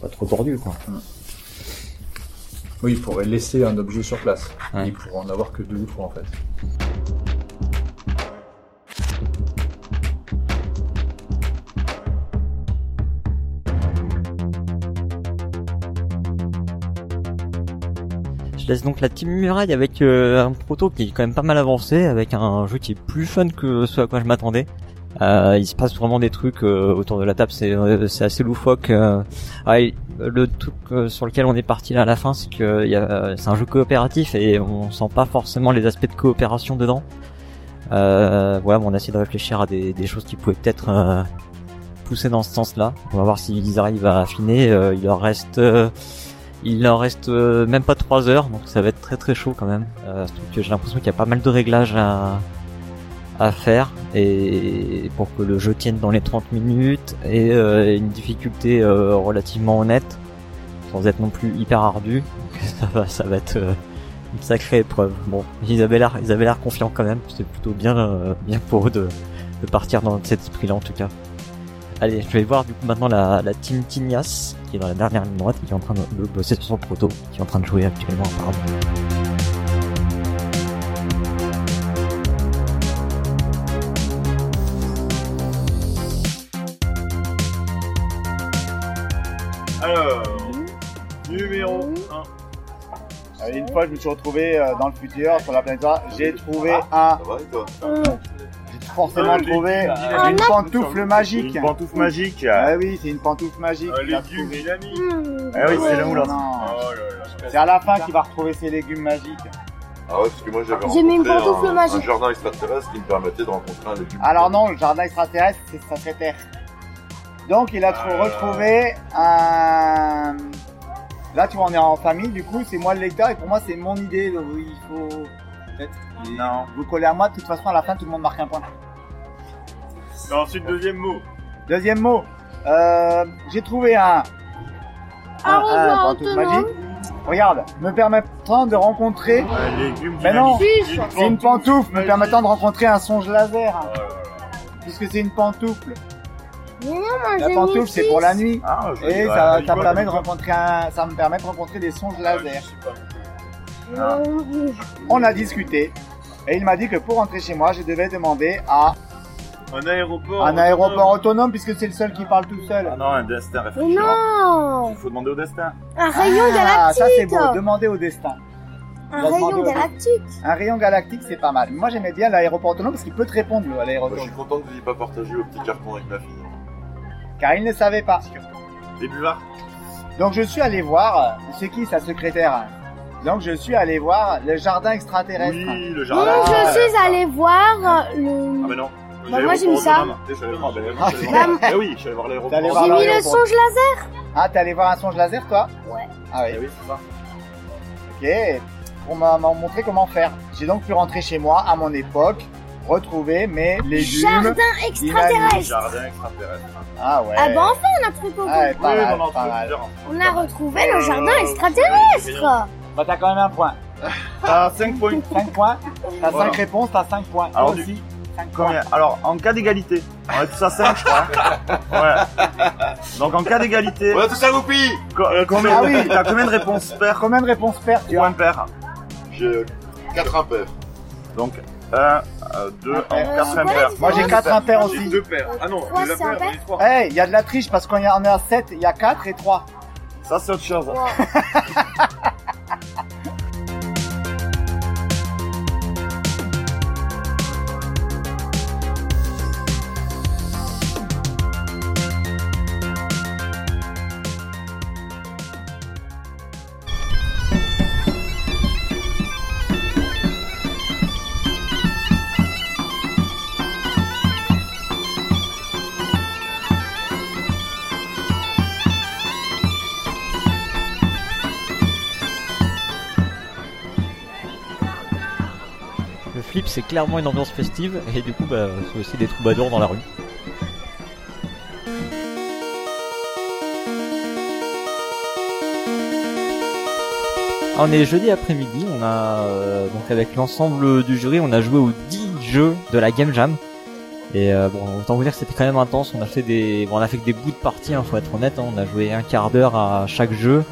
pas trop tordu quoi. Oui, il faudrait laisser un objet sur place. Ouais. Il pourrait en avoir que deux ou trois en fait. Je laisse donc la team muraille avec euh, un proto qui est quand même pas mal avancé, avec un jeu qui est plus fun que ce à quoi je m'attendais. Euh, il se passe vraiment des trucs euh, autour de la table, c'est euh, c'est assez loufoque. euh. Le truc euh, sur lequel on est parti là à la fin, c'est que y a- c'est un jeu coopératif et on sent pas forcément les aspects de coopération dedans. Ouais, mais on a essayé de réfléchir à des, des choses qui pouvaient peut-être pousser dans ce sens-là. On va voir s'ils arrivent à affiner. Il leur reste il leur reste euh, même pas 3 heures, donc ça va être très très chaud quand même. Euh, j'ai l'impression qu'il y a pas mal de réglages à, à faire et pour que le jeu tienne dans les 30 minutes et euh, une difficulté euh, relativement honnête, sans être non plus hyper ardu. Donc ça va, ça va être euh, une sacrée épreuve. Bon, ils avaient l'air, ils avaient l'air confiants quand même. C'est plutôt bien, euh, bien pour eux de, de partir dans cet esprit-là en tout cas. Allez, je vais voir du coup maintenant la, la team Tignas, qui est dans la dernière ligne droite, qui est en train de, de bosser sur son proto, qui est en train de jouer actuellement apparemment. Alors, numéro 1. une fois, je me suis retrouvé euh, dans le futur, sur la planète. J'ai trouvé un. J'ai forcément trouvé légume. une Un pantoufle magique. Une pantoufle magique. Ah oui, c'est une pantoufle magique. Un qu'il a légume, trouvé. il a mis. Ah oui, c'est le Oh moulin. là C'est à la fin qu'il va retrouver ses légumes magiques. Ah ouais, parce que moi j'avais J'ai mis une rencontré pantoufle un, magique. un jardin extraterrestre qui me permettait de rencontrer un légume. Alors non, le jardin extraterrestre, c'est- ça serait Terre. Donc il a trou- retrouvé un... Là tu vois, on est en famille, du coup c'est moi le lecteur et pour moi c'est mon idée, donc il faut peut-être Non. vous coller à moi, de toute façon à la fin tout le monde marque un point. Ensuite, deuxième mot. Deuxième mot, euh, j'ai trouvé un... Un, un magique. Regarde, me permettant de rencontrer... Un légume Mais non, c'est une pantoufle me permettant de rencontrer un songe laser. Puisque c'est une pantoufle. Non, moi La pantoufle c'est pour la nuit. Ah, et ça, voit, permet de rencontrer un, ça me permet de rencontrer des songes laser. Euh, On a discuté. Et il m'a dit que pour rentrer chez moi, je devais demander à Un aéroport. un aéroport autonome puisque c'est le seul qui parle tout seul. Ah non, un destin Mais réfrigérant. non Il faut demander au destin. Un rayon Ah, galactique ça c'est beau, demander au destin. Un rayon au- galactique Un rayon galactique c'est pas mal. Moi j'aimais bien l'aéroport autonome parce qu'il peut te répondre à Moi, je l'aéroport. suis content que vous n'ayez pas partagé au petit carton avec ma fille. Car il ne savait pas. Les buvards. Donc je suis allé voir, c'est qui sa secrétaire Donc je suis allé voir le jardin extraterrestre. Oui, le Donc jardin. je suis allé voir le... Ah mais non. Bah, moi, j'ai mis ça. Je suis allé voir, Ah, Eh oui, je suis allé voir l'aéroport. T'es allé voir J'ai mis le songe laser Ah, t'es allé voir un songe laser, toi Ouais. Ah oui. Eh oui, c'est ça. Ok. Pour m'a montré comment faire. J'ai donc pu rentrer chez moi, à mon époque, retrouver mes légumes. Jardin extraterrestre Jardin extraterrestre. Ah ouais. Ah bah enfin on a trouvé Ah, ouais, pas Oui, mal, on pas mal. On a retrouvé le jardin Euh, extraterrestre Bah t'as quand même un point. T'as 5 points. 5 points. T'as Voilà. 5 réponses, t'as 5 points. Alors, aussi, 5 points. Combien Alors, en cas d'égalité, on est tous à 5, je crois. Ouais. Donc, en cas d'égalité. On a tous un goupille co- euh, combien, Ah oui. T'as combien de réponses paires Combien de réponses paires tu ou as impaires J'ai 4 impairs. Donc, 1, 2, Impair. 4 impairs. Moi j'ai 4 impairs J'ai aussi. deux paires. Ah non, Trois, deux c'est j'ai trois. Eh, il y a de la triche parce qu'on y en a 7, il y a 4 et 3. Ça, c'est autre chose. Le c'est clairement une ambiance festive, et du coup, bah, c'est aussi des troubadours dans la rue. On est jeudi après-midi, on a euh, donc avec l'ensemble du jury, on a joué aux 10 jeux de la Game Jam. Et euh, bon, autant vous dire que c'était quand même intense. On a fait des, bon, on a fait que des bouts de partie, hein, faut être honnête. hein. On a joué un quart d'heure à chaque jeu.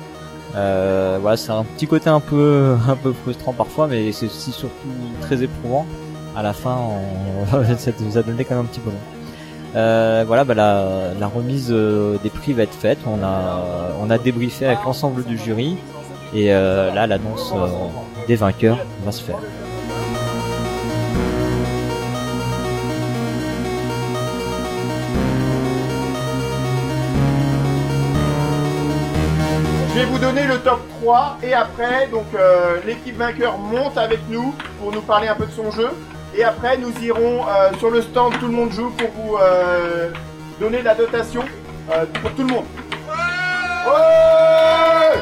Euh, voilà, c'est un petit côté un peu, un peu frustrant parfois, mais c'est aussi surtout très éprouvant. À la fin, on... ça nous a donné quand même un petit peu. Euh, voilà, bah, la, la remise euh, des prix va être faite. On a, on a débriefé avec l'ensemble du jury, et euh, là, l'annonce euh, des vainqueurs va se faire. Top 3 et après, donc euh, l'équipe vainqueur monte avec nous pour nous parler un peu de son jeu. Et après, nous irons euh, sur le stand Tout le monde joue pour vous euh, donner la dotation pour tout le monde. Ouais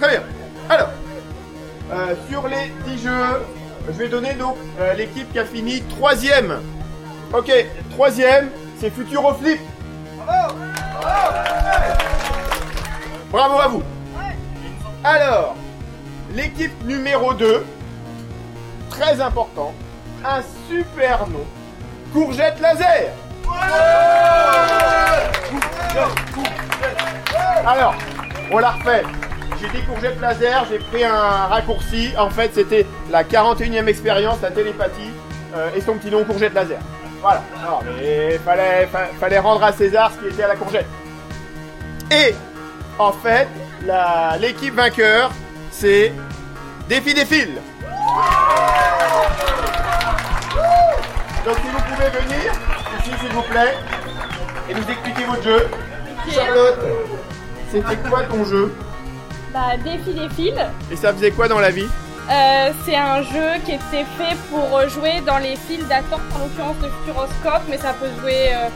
Très bien. Alors, sur les 10 jeux, je vais donner donc l'équipe qui a fini troisième. Ok, troisième, c'est Futuro Flip. Bravo à vous. Alors, l'équipe numéro 2, très important, un super nom, Courgette Laser. Alors, on la refait. J'ai dit courgette laser, j'ai pris un raccourci. En fait, c'était la 41e expérience, la télépathie euh, et son petit nom courgette laser. Voilà. Non, mais fallait, fa- fallait rendre à César ce qui était à la courgette. Et en fait, l'équipe vainqueur, c'est Défi des fils. Donc si vous pouvez venir ici s'il vous plaît et nous expliquer votre jeu. Charlotte, c'était quoi ton jeu? Bah, défi des fils. Et ça faisait quoi dans la vie? Euh, c'est un jeu qui était fait pour jouer dans les files d'attente, en l'occurrence le Futuroscope, mais ça peut jouer euh,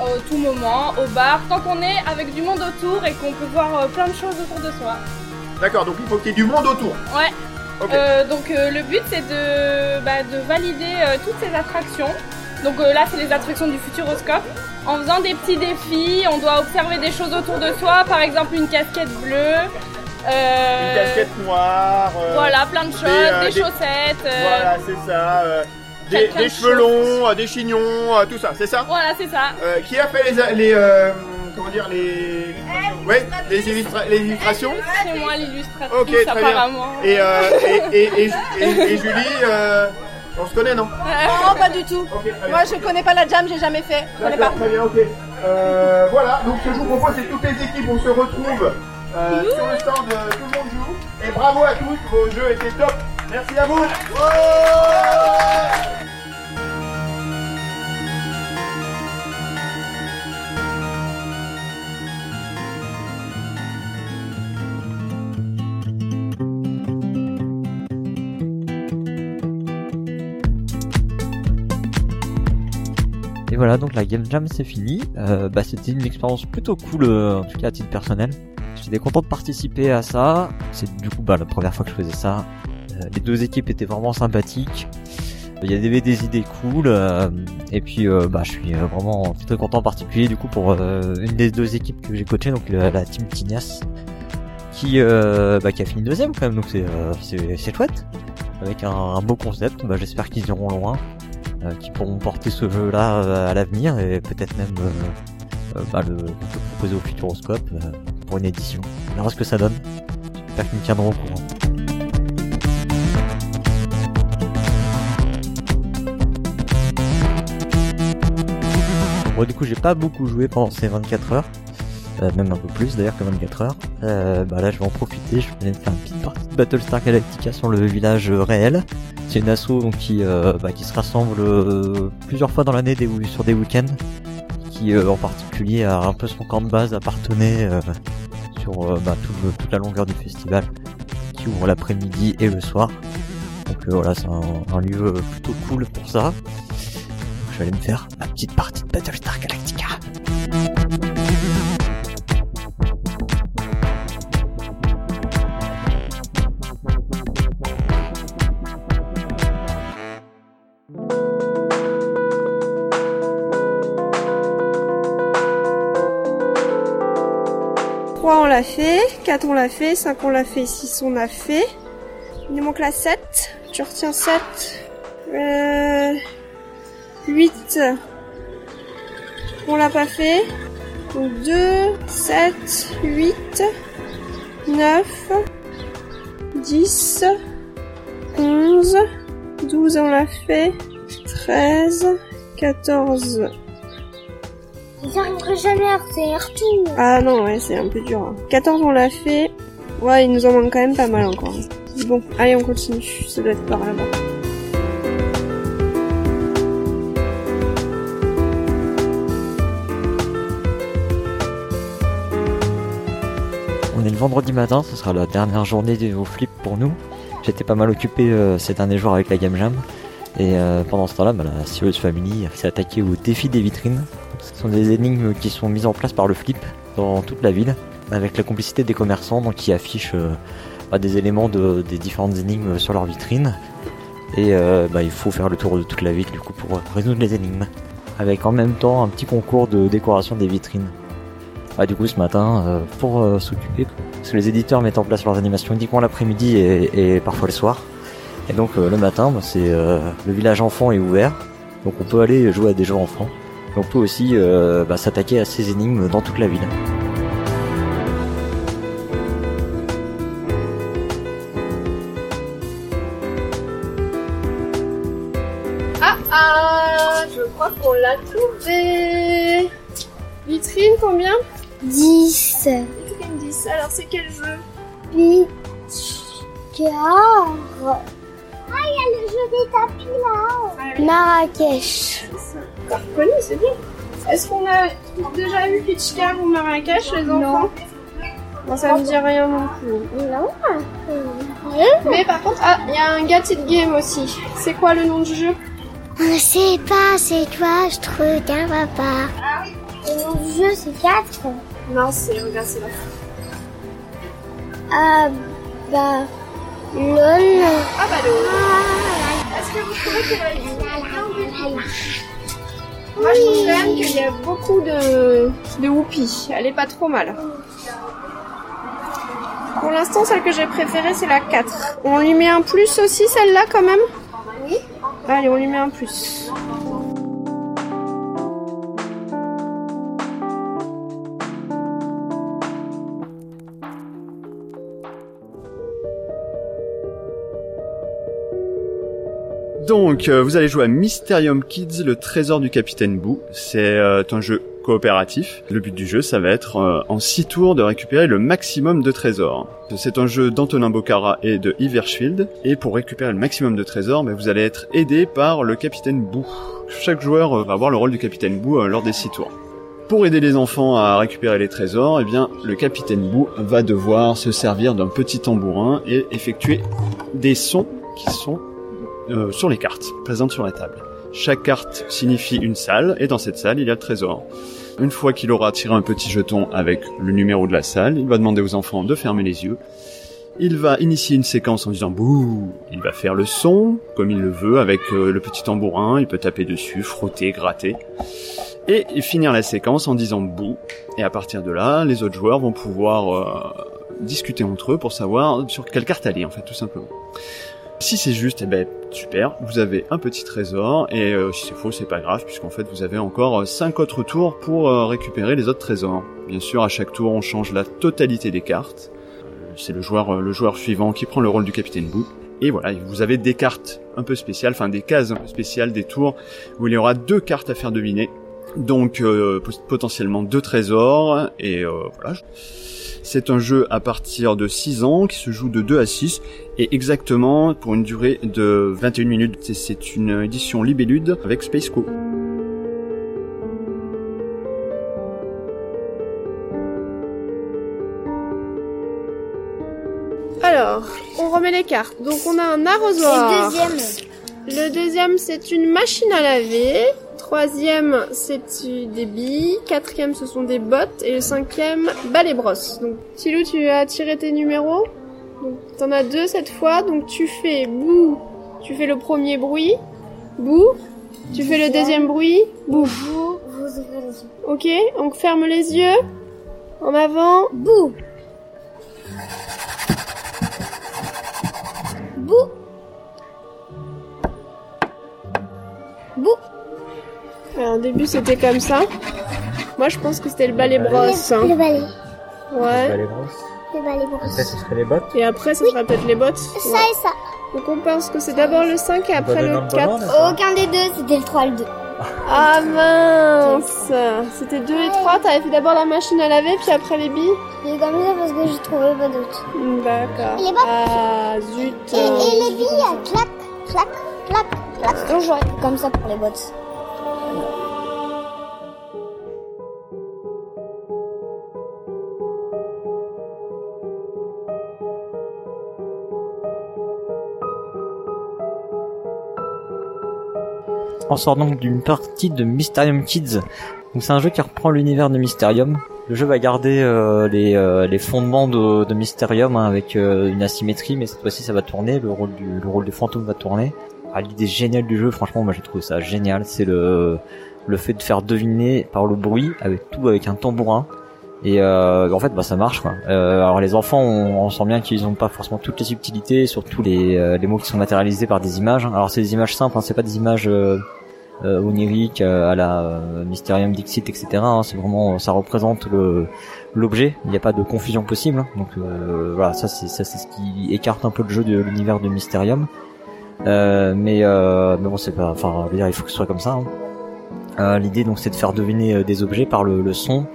au tout moment, au bar, tant qu'on est avec du monde autour et qu'on peut voir euh, plein de choses autour de soi. D'accord, donc il faut qu'il y ait du monde autour. Ouais. Euh, donc euh, le but c'est de, bah, de valider euh, toutes ces attractions. Donc là c'est les attractions du Futuroscope. En faisant des petits défis, on doit observer des choses autour de soi, par exemple une casquette bleue. Une casquette noire. Voilà, plein de choses, des, chaussettes. Voilà, c'est ça. Euh, des, des de cheveux longs, euh, des chignons, euh, tout ça, c'est ça? Voilà, c'est ça. Euh, Qui a fait les, les euh, comment dire les ouais les, illustra- les illustrations? C'est moi l'illustratrice apparemment. Et, euh, et, et, et, et- et Julie, euh, on se connaît non? Non, pas du tout. Moi, je connais pas la jam, j'ai jamais fait. Je connais pas. D'accord, très bien, ok. Euh, voilà, donc ce que je vous propose, c'est toutes les équipes, on se retrouve euh, sur le stand de Tout le monde joue. Et bravo à tous, vos jeux étaient top. Merci à vous. Et voilà, donc la Game Jam c'est fini. Euh, bah, c'était une expérience plutôt cool, euh, en tout cas à titre personnel. J'étais content de participer à ça. C'est du coup bah, la première fois que je faisais ça. Les deux équipes étaient vraiment sympathiques. Il y avait des idées cool. euh, et puis euh, bah, je suis euh, vraiment très content en particulier du coup pour une des deux équipes que j'ai coachées, donc la, team Tinias, qui, bah, a fini deuxième quand même. Donc c'est chouette. Avec un, beau concept. Bah, J'espère qu'ils iront loin euh, qui pourront porter ce jeu-là euh, à l'avenir et peut-être même bah, le, proposer au Futuroscope pour une édition. On verra ce que ça donne. J'espère qu'ils me tiendront au courant. Du coup, j'ai pas beaucoup joué pendant ces 24 heures. Euh, même un peu plus d'ailleurs que 24 heures. Euh, bah là, je vais en profiter. Je vais faire une petite partie de Battlestar Galactica sur le village euh, réel. C'est une asso bah, qui se rassemble plusieurs fois dans l'année sur des week-ends. Qui en particulier a un peu son camp de base euh, sur bah, toute la longueur du festival, qui ouvre l'après-midi et le soir. Donc voilà, c'est un, lieu plutôt cool pour ça. Vais aller me faire ma petite partie de Battlestar Galactica. L'a fait. 4 on l'a fait. 5 on l'a fait. 6 on a fait. Il nous manque la 7. Tu retiens 7. Euh... 8. On l'a pas fait. Donc 2, 7, 8, 9, 10, 11, 12 on l'a fait, 13, 14. J'arriverai jamais à retenir tout. Ah non, ouais, c'est un peu dur. hein. 14 on l'a fait. Ouais, il nous en manque quand même pas mal encore. Bon, allez, on continue. Ça doit être par là-bas. Vendredi matin, ce sera la dernière journée au flip pour nous. J'étais pas mal occupé euh, ces derniers jours avec la Game Jam. Et euh, pendant ce temps-là, bah, la Serious Family s'est attaquée au défi des vitrines. Ce sont des énigmes qui sont mises en place par le flip dans toute la ville, avec la complicité des commerçants qui affichent euh, bah, des éléments de- des différentes énigmes sur leur vitrine. Et bah, il faut faire le tour de toute la ville du coup pour résoudre les énigmes. Avec en même temps un petit concours de décoration des vitrines. Ah, du coup, ce matin, euh, pour euh, s'occuper, parce que les éditeurs mettent en place leurs animations uniquement l'après-midi et, parfois le soir. Et donc, euh, le matin, bah, c'est le village enfant est ouvert, donc on peut aller jouer à des jeux enfants. Et on peut aussi bah, s'attaquer à ces énigmes dans toute la ville. Ah ah, je crois qu'on l'a trouvé. Vitrine combien? 10. Vitrine 10. Alors c'est quel jeu 8. 4. Ah, il y a le jeu des tapis là. Marrakech. T'as reconnu, c'est bien. Est-ce qu'on a déjà eu Pitch Car ou Marrakech, les enfants Non, ça me dit rien non plus. Non. Mais par contre, ah, il y a un It Game aussi. C'est quoi le nom du jeu Je sais pas, c'est toi, je trouve qu'un papa. Le nom du jeu, c'est 4. Non, c'est, regarde, c'est là. Ah, bah. LOL. Ah bah LOL. Est-ce que vous trouvez que la Moi, je trouve quand même qu'il y a beaucoup de, de whoopies. Elle est pas trop mal. Pour l'instant, celle que j'ai préférée, c'est la 4. On lui met un plus aussi, celle-là, quand même? Oui. Allez, on lui met un plus. Donc, euh, vous allez jouer à Mysterium Kids, le trésor du capitaine Boo. C'est euh, un jeu coopératif. Le but du jeu, ça va être euh, en 6 tours de récupérer le maximum de trésors. C'est un jeu d'Antonin Bocara et de Yves Hirschfield. Et pour récupérer le maximum de trésors, vous allez être aidé par le capitaine Boo. Chaque joueur va avoir le rôle du capitaine Boo lors des 6 tours. Pour aider les enfants à récupérer les trésors, eh bien, le capitaine Boo va devoir se servir d'un petit tambourin et effectuer des sons qui sont euh, sur les cartes présentes sur la table. Chaque carte signifie une salle et dans cette salle il y a le trésor. Une fois qu'il aura tiré un petit jeton avec le numéro de la salle, il va demander aux enfants de fermer les yeux. Il va initier une séquence en disant bouh. Il va faire le son comme il le veut avec euh, le petit tambourin. Il peut taper dessus, frotter, gratter. Et finir la séquence en disant bouh. Et à partir de là, les autres joueurs vont pouvoir euh, discuter entre eux pour savoir sur quelle carte aller en fait tout simplement. Si c'est juste, eh ben super, vous avez un petit trésor et euh, si c'est faux, c'est pas grave puisqu'en fait vous avez encore 5 autres tours pour euh, récupérer les autres trésors. Bien sûr, à chaque tour, on change la totalité des cartes. Euh, C'est le joueur, euh, le joueur suivant qui prend le rôle du capitaine Boo. Et voilà, vous avez des cartes un peu spéciales, enfin des cases un peu spéciales, des tours où il y aura deux cartes à faire deviner. Donc euh, pot- potentiellement deux trésors et euh, voilà. C'est un jeu à partir de 6 ans qui se joue de 2 à 6 et exactement pour une durée de 21 minutes. C'est- une édition Libellude avec Space Co. Alors, on remet les cartes. Donc on a un arrosoir. Le deuxième. Le deuxième, c'est une machine à laver. Troisième, c'est des billes. Quatrième, ce sont des bottes. Et le cinquième, balai brosse. Donc, Tilou, tu as tiré tes numéros. Donc, t'en as deux cette fois. Donc, tu fais bouh. Tu fais le premier bruit. Bouh. Tu fais le deuxième bruit. Bouh. Les yeux. Ok, donc ferme les yeux. En avant. Bouh. Bouh. Bouh. Alors, au début, c'était comme ça. Moi, je pense que c'était le balai brosse. Le, hein. le balai. Ouais. les brosses. Le balai brosse. Après, ce serait les bottes. Et après, ce sera peut-être les bottes. Ça Ouais. et ça. Donc, on pense que c'est d'abord le 5 et après le un 4. ballon, là, Aucun des deux, c'était le 3 et le 2. Ah mince C'était 2 et 3, t'avais fait d'abord la machine à laver, puis après les billes J'ai comme ça parce que j'ai trouvé pas d'autre. D'accord. Et les bottes Ah zut Et, et les billes, elles clac, clac, clac, clac. Donc j'aurais fait comme ça pour les bottes. On sort donc d'une partie de Mysterium Kids. Donc c'est un jeu qui reprend l'univers de Mysterium. Le jeu va garder euh, les, euh, les fondements de, de Mysterium hein, avec euh, une asymétrie, mais cette fois-ci ça va tourner. Le rôle du le rôle des fantômes va tourner. Ah, L'idée géniale du jeu, franchement, moi j'ai trouvé ça génial. C'est le le fait de faire deviner par le bruit avec tout avec un tambourin. Et euh, en fait, bah ça marche quoi. Euh, alors les enfants, on, on sent bien qu'ils n'ont pas forcément toutes les subtilités, surtout les, euh, les mots qui sont matérialisés par des images. Alors c'est des images simples, hein, c'est pas des images euh, oniriques euh, à la euh, Mysterium Dixit, etc. hein. c'est vraiment, ça représente le l'objet. Il n'y a pas de confusion possible. hein. Donc voilà, ça c'est ça c'est ce qui écarte un peu le jeu de l'univers de Mysterium. Mais mais bon, c'est pas. Enfin, il faut que ce soit comme ça. hein. L'idée donc c'est de faire deviner des objets par le, le son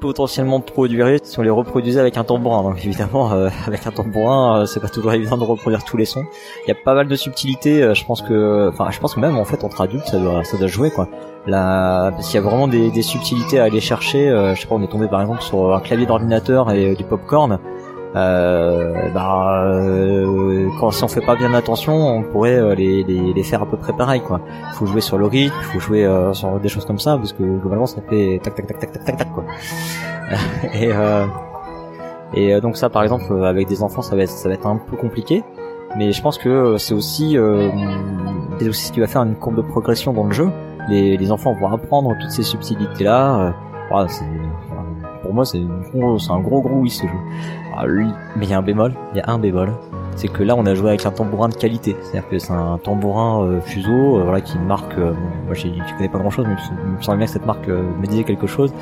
potentiellement produire si on les reproduisait avec un tambourin. Donc évidemment, euh, avec un tambourin, euh, c'est pas toujours évident de reproduire tous les sons. Il y a pas mal de subtilités. euh, je pense que, enfin, je pense que même en fait entre adultes, ça doit, ça doit jouer quoi. Là, parce qu'il y a vraiment des, des subtilités à aller chercher. je sais pas, on est tombé par exemple sur un clavier d'ordinateur et du popcorn. Euh, bah, euh, quand si on fait pas bien attention, on pourrait euh, les, les, les faire à peu près pareil quoi. Faut jouer sur le rythme, faut jouer euh, sur des choses comme ça parce que globalement ça fait tac tac tac tac tac tac quoi. et euh, et euh, donc ça par exemple euh, avec des enfants ça va être ça va être un peu compliqué, mais je pense que euh, c'est aussi euh, c'est aussi ce qui va faire une courbe de progression dans le jeu. Les, les enfants vont apprendre toutes ces subtilités là. voilà, c'est pour moi c'est un gros gros oui ce jeu. Ah, mais il y a un bémol, il y a un bémol, c'est que là on a joué avec un tambourin de qualité, c'est-à-dire que c'est un tambourin euh, fuseau, euh, voilà qui marque. euh, moi je connais pas grand-chose, mais il me semble bien que cette marque euh, me disait quelque chose.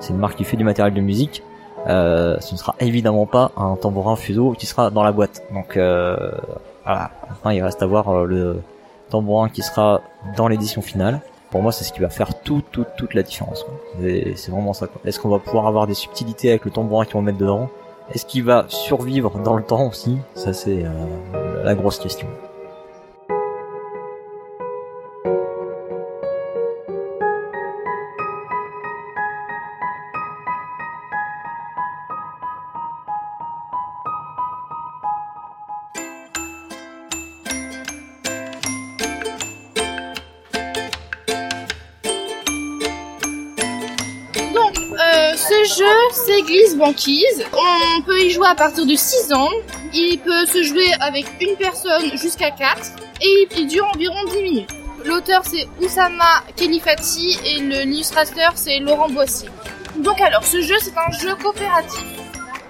C'est une marque qui fait du matériel de musique. Euh, ce ne sera évidemment pas un tambourin fuseau qui sera dans la boîte. Donc voilà, enfin il reste à voir le tambourin qui sera dans l'édition finale. Pour moi, c'est ce qui va faire tout, toute, toute la différence. C'est vraiment ça. Est-ce qu'on va pouvoir avoir des subtilités avec le tambourin qu'ils vont mettre dedans? Est-ce qu'il va survivre dans le temps aussi? Ça, c'est euh, la grosse question. Euh, ce jeu, c'est Glisse Banquise. À partir de 6 ans. Il peut se jouer avec une personne jusqu'à 4. Et il dure environ 10 minutes. L'auteur, c'est Oussama Kelifati et l'illustrateur, c'est Laurent Boissier. Donc alors, ce jeu, c'est un jeu coopératif.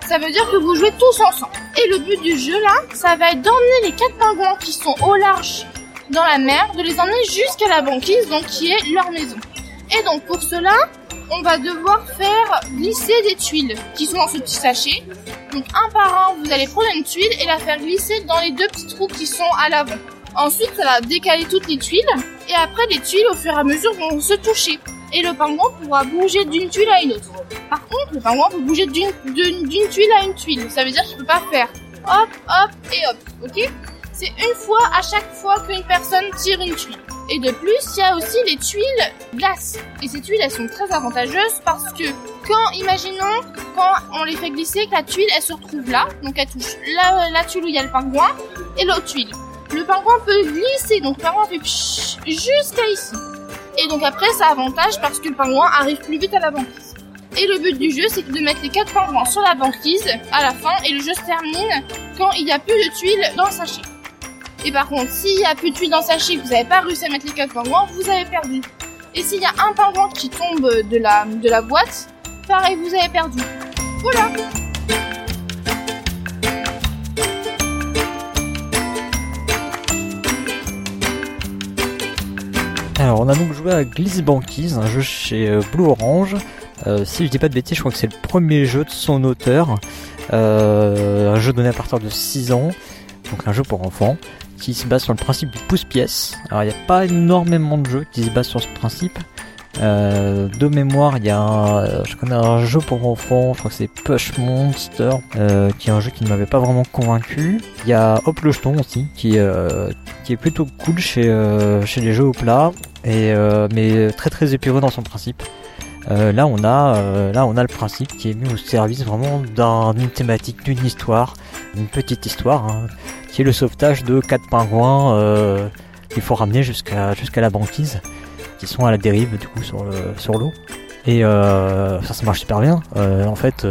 Ça veut dire que vous jouez tous ensemble. Et le but du jeu, là, ça va être d'emmener les quatre pingouins qui sont au large dans la mer, de les emmener jusqu'à la banquise, donc qui est leur maison. Et donc pour cela, on va devoir faire glisser des tuiles qui sont dans ce petit sachet. Donc un par un, vous allez prendre une tuile et la faire glisser dans les deux petits trous qui sont à l'avant. Ensuite, ça va décaler toutes les tuiles et après les tuiles au fur et à mesure vont se toucher. Et le pingouin pourra bouger d'une tuile à une autre. Par contre, le pingouin peut bouger d'une tuile à une tuile. Ça veut dire qu'il peut pas faire hop, hop et hop. Ok? C'est une fois à chaque fois qu'une personne tire une tuile. Et de plus, il y a aussi les tuiles glace. Et ces tuiles, elles sont très avantageuses parce que quand, imaginons, quand on les fait glisser, que la tuile, elle se retrouve là, donc elle touche la, tuile où il y a le pingouin et l'autre tuile. Le pingouin peut glisser, donc le pingouin jusqu'à ici. Et donc après, ça avantage parce que le pingouin arrive plus vite à la banquise. Et le but du jeu, c'est de mettre les quatre pingouins sur la banquise à la fin et le jeu se termine quand il n'y a plus de tuiles dans le sachet. Et par contre, s'il y a plus de tuiles dans le sachet, que vous n'avez pas réussi à mettre les quatre pingouins, vous avez perdu. Et s'il y a un pingouin qui tombe de la, de la boîte, pareil, vous avez perdu. Voilà. Alors on a donc joué à Glisse Banquise, un jeu chez euh, Blue Orange. Euh, si je dis pas de bêtises, je crois que c'est le premier jeu de son auteur. Euh, un jeu donné à partir de 6 ans, donc un jeu pour enfants, qui se base sur le principe du pouce-pièce. Alors il n'y a pas énormément de jeux qui se basent sur ce principe. Euh, de mémoire, il y a un, je connais un jeu pour enfants, je crois que c'est Push Monster, euh, qui est un jeu qui ne m'avait pas vraiment convaincu. Il y a Hop le Jeton aussi, qui, euh, est plutôt cool chez, euh, chez les jeux au plat, euh, mais très très épureux dans son principe. Euh, là on a euh, là on a le principe qui est mis au service vraiment d'un- d'une thématique, d'une histoire, une petite histoire, hein, qui est le sauvetage de quatre pingouins euh, qu'il faut ramener jusqu'à la banquise, qui sont à la dérive du coup sur le sur l'eau. Et euh, ça ça marche super bien. Euh, en fait,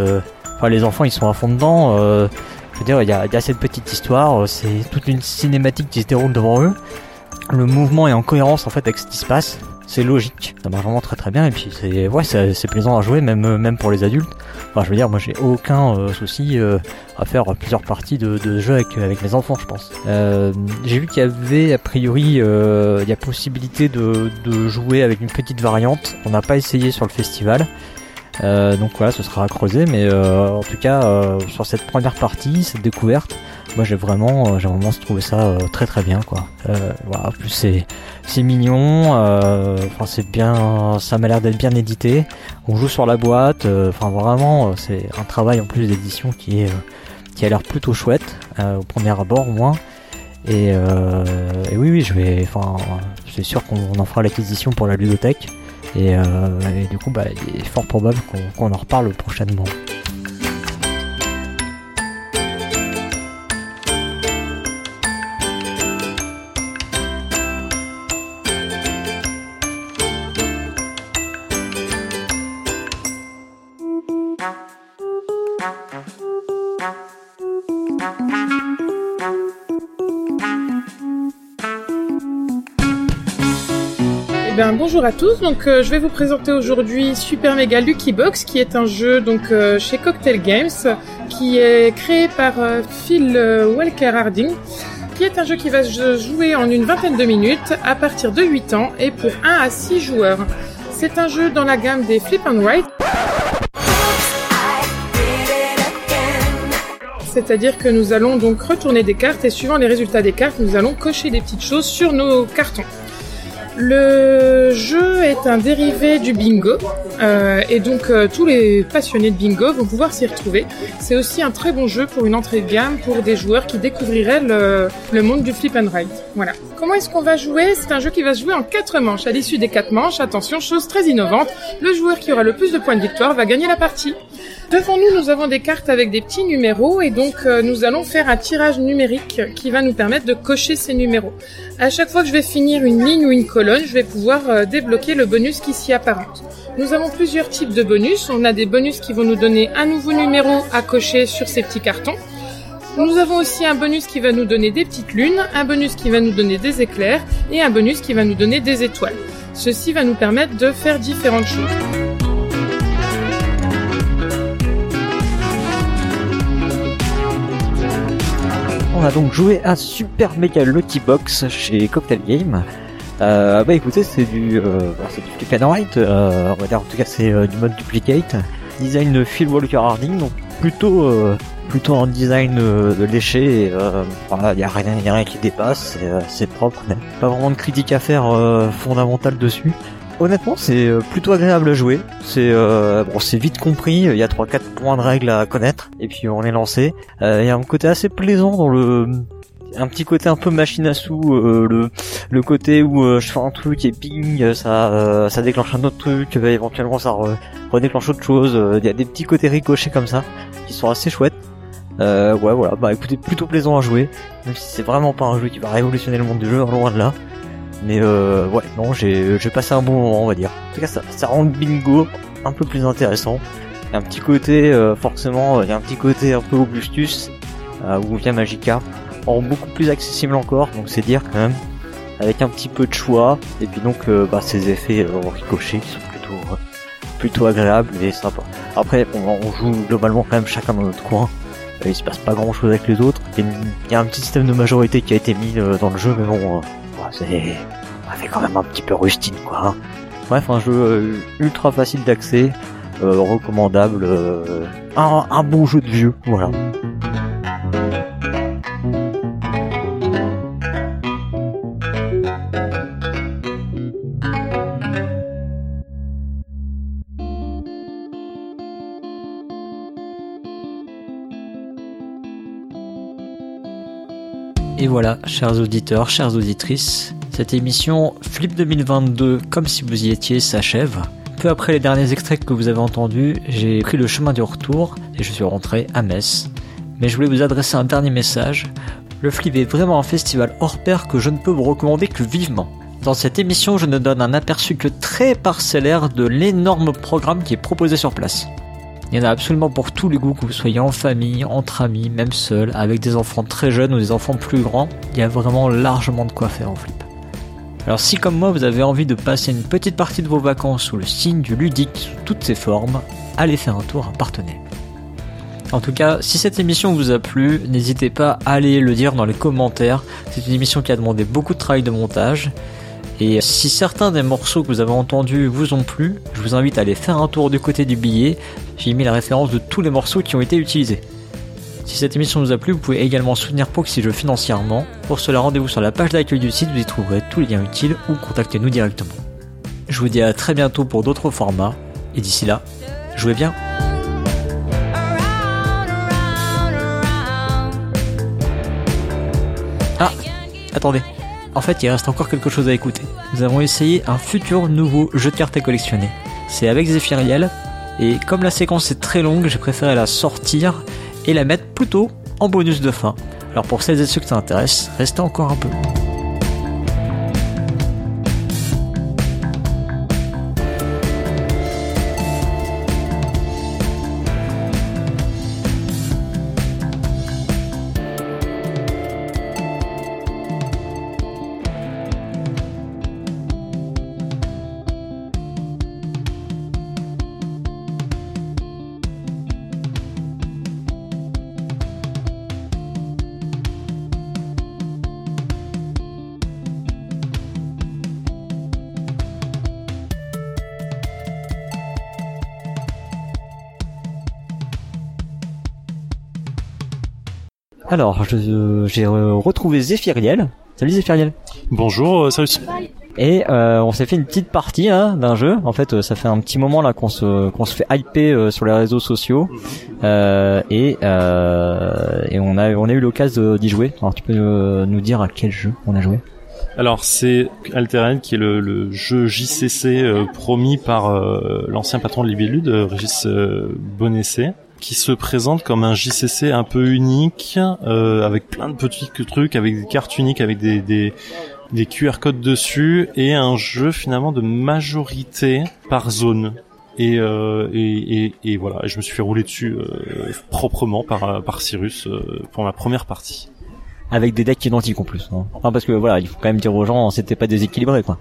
les enfants ils sont à fond dedans. je veux dire, il y a, y a cette petite histoire, c'est toute une cinématique qui se déroule devant eux. Le mouvement est en cohérence en fait avec ce qui se passe. C'est logique, ça marche vraiment très très bien et puis c'est c'est plaisant à jouer même même pour les adultes. Enfin je veux dire moi j'ai aucun euh, souci euh, à faire plusieurs parties de, jeu avec avec mes enfants je pense. Euh, j'ai vu qu'il y avait a priori il y a possibilité de, de jouer avec une petite variante. On n'a pas essayé sur le festival. Euh, donc voilà, ce sera à creuser, mais euh, en tout cas euh, sur cette première partie, cette découverte, moi j'ai vraiment, euh, j'ai vraiment trouvé ça très très bien quoi. Voilà, en plus c'est c'est mignon, enfin c'est bien, ça m'a l'air d'être bien édité. On joue sur la boîte, enfin vraiment c'est un travail en plus d'édition qui est qui a l'air plutôt chouette au premier abord au moins. Et, et oui oui je vais, enfin c'est sûr qu'on en fera l'acquisition pour la ludothèque. Et, euh, et du coup, bah, il est fort probable qu'on en reparle prochainement. Bonjour à tous. Donc, euh, je vais vous présenter aujourd'hui Super Mega Lucky Box, qui est un jeu donc euh, chez Cocktail Games, qui est créé par euh, Phil Walker Harding, qui est un jeu qui va se jouer en une vingtaine de minutes à partir de 8 ans et pour 1 à 6 joueurs. C'est un jeu dans la gamme des Flip and Write. C'est-à-dire que nous allons donc retourner des cartes et suivant les résultats des cartes, nous allons cocher des petites choses sur nos cartons. Le jeu est un dérivé du bingo euh, et donc euh, tous les passionnés de bingo vont pouvoir s'y retrouver. C'est aussi un très bon jeu pour une entrée de gamme pour des joueurs qui découvriraient le, monde du flip and ride. Voilà. Comment est-ce qu'on va jouer? C'est un jeu qui va se jouer en quatre manches. À l'issue des quatre manches, attention, chose très innovante, le joueur qui aura le plus de points de victoire va gagner la partie. Devant nous, nous avons des cartes avec des petits numéros et donc euh, nous allons faire un tirage numérique qui va nous permettre de cocher ces numéros. À chaque fois que je vais finir une ligne ou une colonne, je vais pouvoir euh, débloquer le bonus qui s'y apparente. Nous avons plusieurs types de bonus. On a des bonus qui vont nous donner un nouveau numéro à cocher sur ces petits cartons. Nous avons aussi un bonus qui va nous donner des petites lunes, un bonus qui va nous donner des éclairs et un bonus qui va nous donner des étoiles. Ceci va nous permettre de faire différentes choses. On a donc joué à Super Mega Lucky Box chez Cocktail Game. Euh, bah écoutez, c'est du, euh, du flip and write, euh, on va dire en tout cas c'est euh, du mode duplicate. Design de Phil Walker Harding, donc plutôt plutôt design de léché. Euh, voilà, y a rien, y a rien qui dépasse, c'est, c'est propre. mais Pas vraiment de critique à faire fondamentale dessus. Honnêtement, c'est euh, plutôt agréable à jouer. C'est euh, bon, c'est vite compris. Il y a trois quatre points de règles à connaître et puis on est lancé. Euh, Il y a un côté assez plaisant dans le un petit côté un peu machine à sous euh, le le côté où euh, je fais un truc et ping ça ça déclenche un autre truc éventuellement ça re- redéclenche autre chose il y a des petits côtés ricochets comme ça qui sont assez chouettes ouais voilà bah écoutez plutôt plaisant à jouer même si c'est vraiment pas un jeu qui va révolutionner le monde du jeu loin de là mais euh, ouais non j'ai j'ai passé un bon moment on va dire. En tout cas ça, ça rend le bingo un peu plus intéressant. Il y a un petit côté euh, forcément il y a un petit côté un peu Augustus euh, ou via Magica. En beaucoup plus accessible encore, donc c'est dire quand même, avec un petit peu de choix, et puis donc euh, bah, ces effets euh, ricochets qui sont plutôt euh, plutôt agréables et sympas. Après, on, on joue globalement quand même chacun dans notre coin, Euh, il se passe pas grand chose avec les autres, il y, a un petit système de majorité qui a été mis euh, dans le jeu, mais bon, c'est ça fait quand même un petit peu rustine, quoi. hein. Bref, un jeu euh, ultra facile d'accès, euh, recommandable, euh, un, un bon jeu de vieux, voilà. Et voilà, chers auditeurs, chères auditrices, cette émission Flip 2022, comme si vous y étiez, s'achève. Peu après les derniers extraits que vous avez entendus, j'ai pris le chemin du retour et je suis rentré à Metz. Mais je voulais vous adresser un dernier message. Le Flip est vraiment un festival hors pair que je ne peux vous recommander que vivement. Dans cette émission, je ne donne un aperçu que très parcellaire de l'énorme programme qui est proposé sur place. Il y en a absolument pour tous les goûts, que vous soyez en famille, entre amis, même seul, avec des enfants très jeunes ou des enfants plus grands, il y a vraiment largement de quoi faire en flip. Alors si comme moi vous avez envie de passer une petite partie de vos vacances sous le signe du ludique sous toutes ses formes, allez faire un tour à Partenay. En tout cas, si cette émission vous a plu, n'hésitez pas à aller le dire dans les commentaires. C'est une émission qui a demandé beaucoup de travail de montage. Et si certains des morceaux que vous avez entendus vous ont plu, je vous invite à aller faire un tour du côté du billet. J'ai mis la référence de tous les morceaux qui ont été utilisés. Si cette émission vous a plu, vous pouvez également soutenir Proxy Jeux financièrement. Pour cela, rendez-vous sur la page d'accueil du site, vous y trouverez tous les liens utiles ou contactez-nous directement. Je vous dis à très bientôt pour d'autres formats, et d'ici là, jouez bien Ah, attendez. En fait, il reste encore quelque chose à écouter. Nous avons essayé un futur nouveau jeu de cartes à collectionner. C'est avec Zephyriel, et comme la séquence est très longue, j'ai préféré la sortir et la mettre plutôt en bonus de fin. Alors pour celles et ceux que ça intéresse, restez encore un peu. Alors, je- j'ai euh, retrouvé Zephyriel. Salut Zephyriel. Bonjour, euh, salut. Et euh, on s'est fait une petite partie hein, d'un jeu. En fait, euh, ça fait un petit moment là qu'on se qu'on se fait hyper euh, sur les réseaux sociaux Euh, et euh, et on a on a eu l'occasion d'y jouer. Alors tu peux euh, nous dire à quel jeu on a joué? Alors c'est Alteren qui est le, le jeu JCC euh, promis par euh, l'ancien patron de Libellude, euh, Régis euh, Bonessé, qui se présente comme un JCC un peu unique, euh, avec plein de petits trucs, avec des cartes uniques, avec des, des des QR codes dessus et un jeu finalement de majorité par zone. Et, euh, et, et, et voilà, je me suis fait rouler dessus euh, proprement par, par Cyrus euh, pour ma première partie. Avec des decks identiques en plus. hein. Enfin, parce que voilà, il faut quand même dire aux gens, c'était pas déséquilibré quoi.